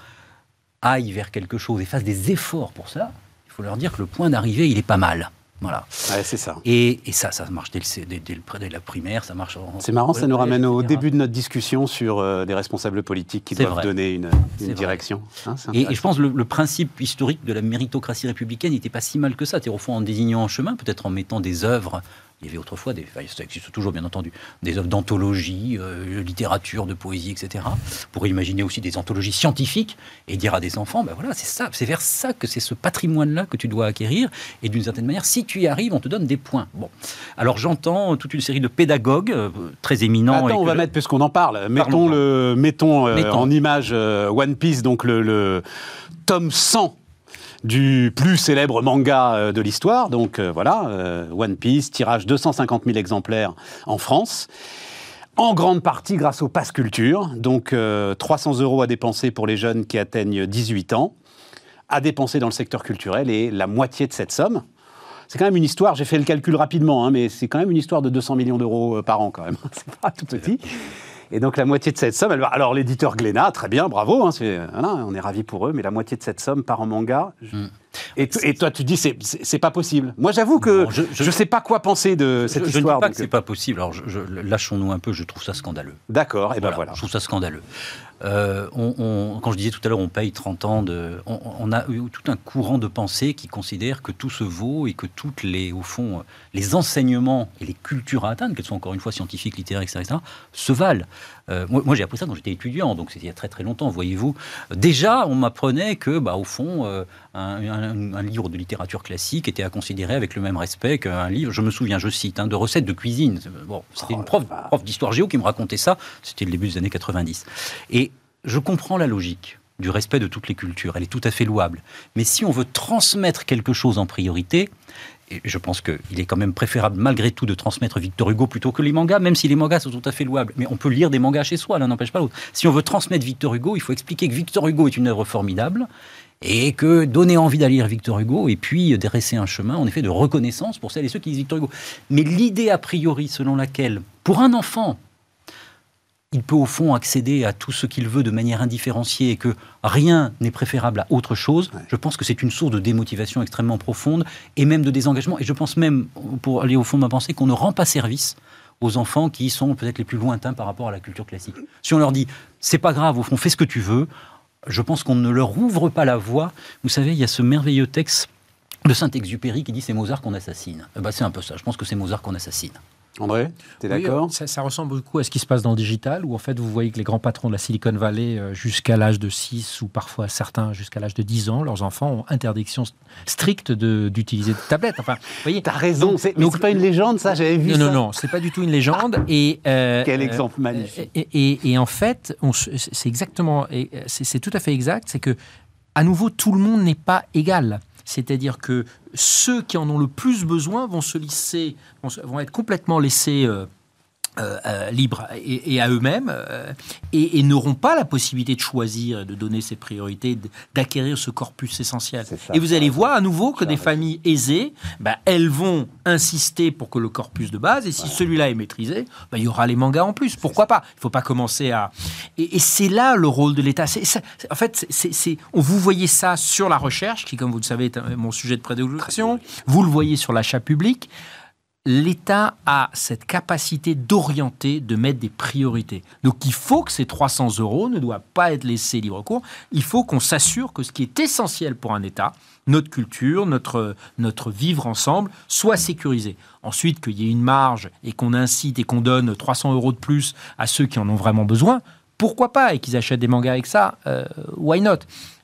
aillent vers quelque chose et fassent des efforts pour ça, il faut leur dire que le point d'arrivée, il est pas mal. Voilà. c'est ça. Et, ça, ça marche dès, le, dès, dès, la primaire, ça marche. C'est marrant, ça nous ramène au début de notre discussion sur euh, des responsables politiques qui doivent donner une, direction. Hein, et, je pense que le, principe historique de la méritocratie républicaine n'était pas si mal que ça. Au fond, en désignant un chemin, peut-être en mettant des œuvres il y avait autrefois, des, ça existe toujours bien entendu, des œuvres d'anthologie, euh, littérature, de poésie, etc. Pour imaginer aussi des anthologies scientifiques et dire à des enfants, ben voilà, c'est ça, c'est vers ça que c'est ce patrimoine-là que tu dois acquérir. Et d'une certaine manière, si tu y arrives, on te donne des points. Bon, alors j'entends toute une série de pédagogues euh, très éminents. Attends, on va mettre, puisqu'on en parle, mettons, le, mettons, euh, en image One Piece, donc le, le tome 100 du plus célèbre manga euh, de l'histoire. Donc euh, voilà, euh, One Piece, tirage 250 000 exemplaires en France. En grande partie grâce au Pass Culture, donc 300 euros à dépenser pour les jeunes qui atteignent 18 ans, à dépenser dans le secteur culturel et la moitié de cette somme. C'est quand même une histoire, j'ai fait le calcul rapidement, hein, mais c'est quand même une histoire de 200 millions d'euros par an quand même. c'est pas tout petit. Et donc la moitié de cette somme, alors l'éditeur Glénat, très bien, bravo, hein, on est ravis pour eux, mais la moitié de cette somme part en manga. Hmm. Et, toi, tu dis c'est c'est pas possible. Moi, j'avoue que je, ne sais pas quoi penser de cette histoire. Je ne dis pas que c'est pas possible. Alors, lâchons-nous un peu. Je trouve ça scandaleux. D'accord. Et ben voilà. Je trouve ça scandaleux. Euh, on, quand je disais tout à l'heure, on paye 30 ans de. On, a eu tout un courant de pensée qui considère que tout se vaut et que toutes les, au fond, les enseignements et les cultures à atteindre, qu'elles soient encore une fois scientifiques, littéraires, etc., se valent. Euh, moi, j'ai appris ça quand j'étais étudiant, donc c'était il y a très très longtemps, voyez-vous. Déjà, on m'apprenait que, bah, au fond, euh, un, livre de littérature classique était à considérer avec le même respect qu'un livre, je me souviens, je cite, hein, de recettes de cuisine. Bon, c'était une oh prof, prof d'histoire géo qui me racontait ça, c'était le début des années 90. Et je comprends la logique du respect de toutes les cultures, elle est tout à fait louable. Mais si on veut transmettre quelque chose en priorité, je pense qu'il est quand même préférable malgré tout de transmettre Victor Hugo plutôt que les mangas, même si les mangas sont tout à fait louables. Mais on peut lire des mangas chez soi, l'un n'empêche pas l'autre. Si on veut transmettre Victor Hugo, il faut expliquer que Victor Hugo est une œuvre formidable et que donner envie d'aller lire Victor Hugo et puis dresser un chemin, en effet, de reconnaissance pour celles et ceux qui lisent Victor Hugo. Mais l'idée a priori selon laquelle, pour un enfant, il peut au fond accéder à tout ce qu'il veut de manière indifférenciée et que rien n'est préférable à autre chose, je pense que c'est une source de démotivation extrêmement profonde et même de désengagement. Et je pense même, pour aller au fond de ma pensée, qu'on ne rend pas service aux enfants qui sont peut-être les plus lointains par rapport à la culture classique. Si on leur dit, c'est pas grave, au fond, fais ce que tu veux, je pense qu'on ne leur ouvre pas la voie. Vous savez, il y a ce merveilleux texte de Saint-Exupéry qui dit c'est Mozart qu'on assassine. Eh ben, c'est un peu ça. Je pense que c'est Mozart qu'on assassine. André, tu es d'accord ça, ressemble beaucoup à ce qui se passe dans le digital, où en fait vous voyez que les grands patrons de la Silicon Valley, euh, jusqu'à l'âge de 6 ou parfois certains jusqu'à l'âge de 10 ans, leurs enfants ont interdiction stricte d'utiliser de, tablettes. Enfin, vous voyez. T'as raison, c'est pas une légende ça, j'avais vu non, ça. Non, non, c'est pas du tout une légende. Et, euh, Quel euh, exemple magnifique. Et, en fait, c'est exactement, c'est tout à fait exact, c'est que à nouveau, tout le monde n'est pas égal. C'est-à-dire que ceux qui en ont le plus besoin vont se lisser, vont, être complètement laissés euh, euh, euh, libres et, à eux-mêmes euh, et, n'auront pas la possibilité de choisir, de donner ses priorités, d'acquérir ce corpus essentiel. et vous allez voir à nouveau que des familles aisées, bah, elles vont insister pour que le corpus de base, et si celui-là est maîtrisé, bah, il y aura les mangas en plus. Pourquoi pas? Il ne faut pas commencer à... Et, c'est là le rôle de l'État. En fait, c'est, vous voyez ça sur la recherche, qui, comme vous le savez, est mon sujet de prédilection. Vous le voyez sur l'achat public l'État a cette capacité d'orienter, de mettre des priorités. Donc il faut que ces 300 euros ne doivent pas être laissés libre cours. Il faut qu'on s'assure que ce qui est essentiel pour un État, notre culture, notre, notre vivre ensemble, soit sécurisé. Ensuite, qu'il y ait une marge et qu'on incite et qu'on donne 300 euros de plus à ceux qui en ont vraiment besoin, pourquoi pas Et qu'ils achètent des mangas avec ça, euh, why not?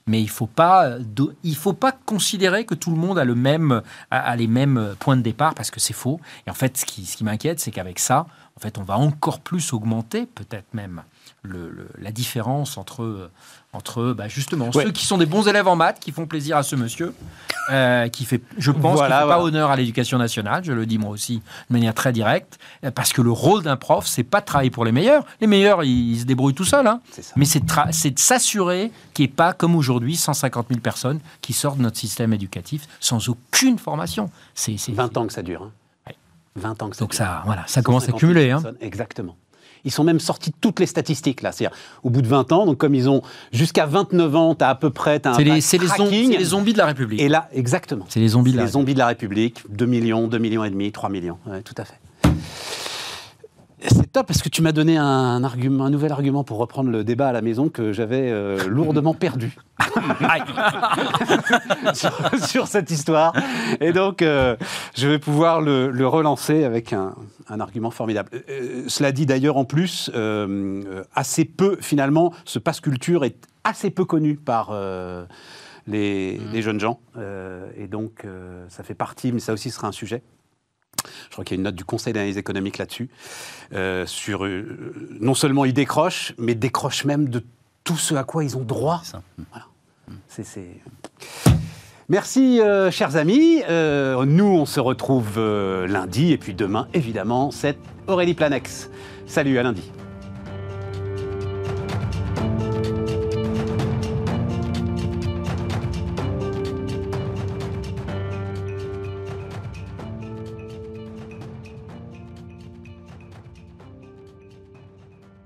Mais il faut pas il faut pas considérer que tout le monde a le même a, les mêmes points de départ parce que c'est faux. Et en fait, ce qui, ce qui m'inquiète, c'est qu'avec ça, en fait, on va encore plus augmenter, peut-être même, le, la différence entre, entre bah, justement ceux qui sont des bons élèves en maths, qui font plaisir à ce monsieur, euh, qui fait, je pense, voilà, fait pas honneur à l'éducation nationale, je le dis moi aussi de manière très directe, parce que le rôle d'un prof, c'est pas de travailler pour les meilleurs. Les meilleurs, ils, se débrouillent tout seuls, hein. mais c'est de, de s'assurer qu'il n'y ait pas, comme aujourd'hui, 150 000 personnes qui sortent de notre système éducatif sans aucune formation. C'est 20 ans que ça dure. Hein. 20 ans que ça Donc ça, voilà, ça commence à cumuler. Hein. Exactement. Ils sont même sortis de toutes les statistiques là. C'est-à-dire, au bout de 20 ans, donc comme ils ont jusqu'à 29 ans, tu as à peu près. C'est les, les, zombies de la République. Et là, exactement. C'est les zombies de la Les zombies de la République. 2 millions, 2 millions et demi, 3 millions. tout à fait. C'est top parce que tu m'as donné un, argument, un nouvel argument pour reprendre le débat à la maison que j'avais euh, lourdement perdu sur, cette histoire. Et donc, euh, je vais pouvoir le, relancer avec un, argument formidable. Euh, cela dit d'ailleurs en plus, assez peu finalement, ce passe culture est assez peu connu par les, mmh. les, jeunes gens. et donc, ça fait partie, mais ça aussi sera un sujet je crois qu'il y a une note du Conseil d'analyse économique là-dessus. Euh, sur euh, non seulement ils décrochent, mais décrochent même de tout ce à quoi ils ont droit. Merci, euh, chers amis. nous, on se retrouve lundi. Et puis demain, évidemment, c'est Aurélie Planex. Salut, à lundi.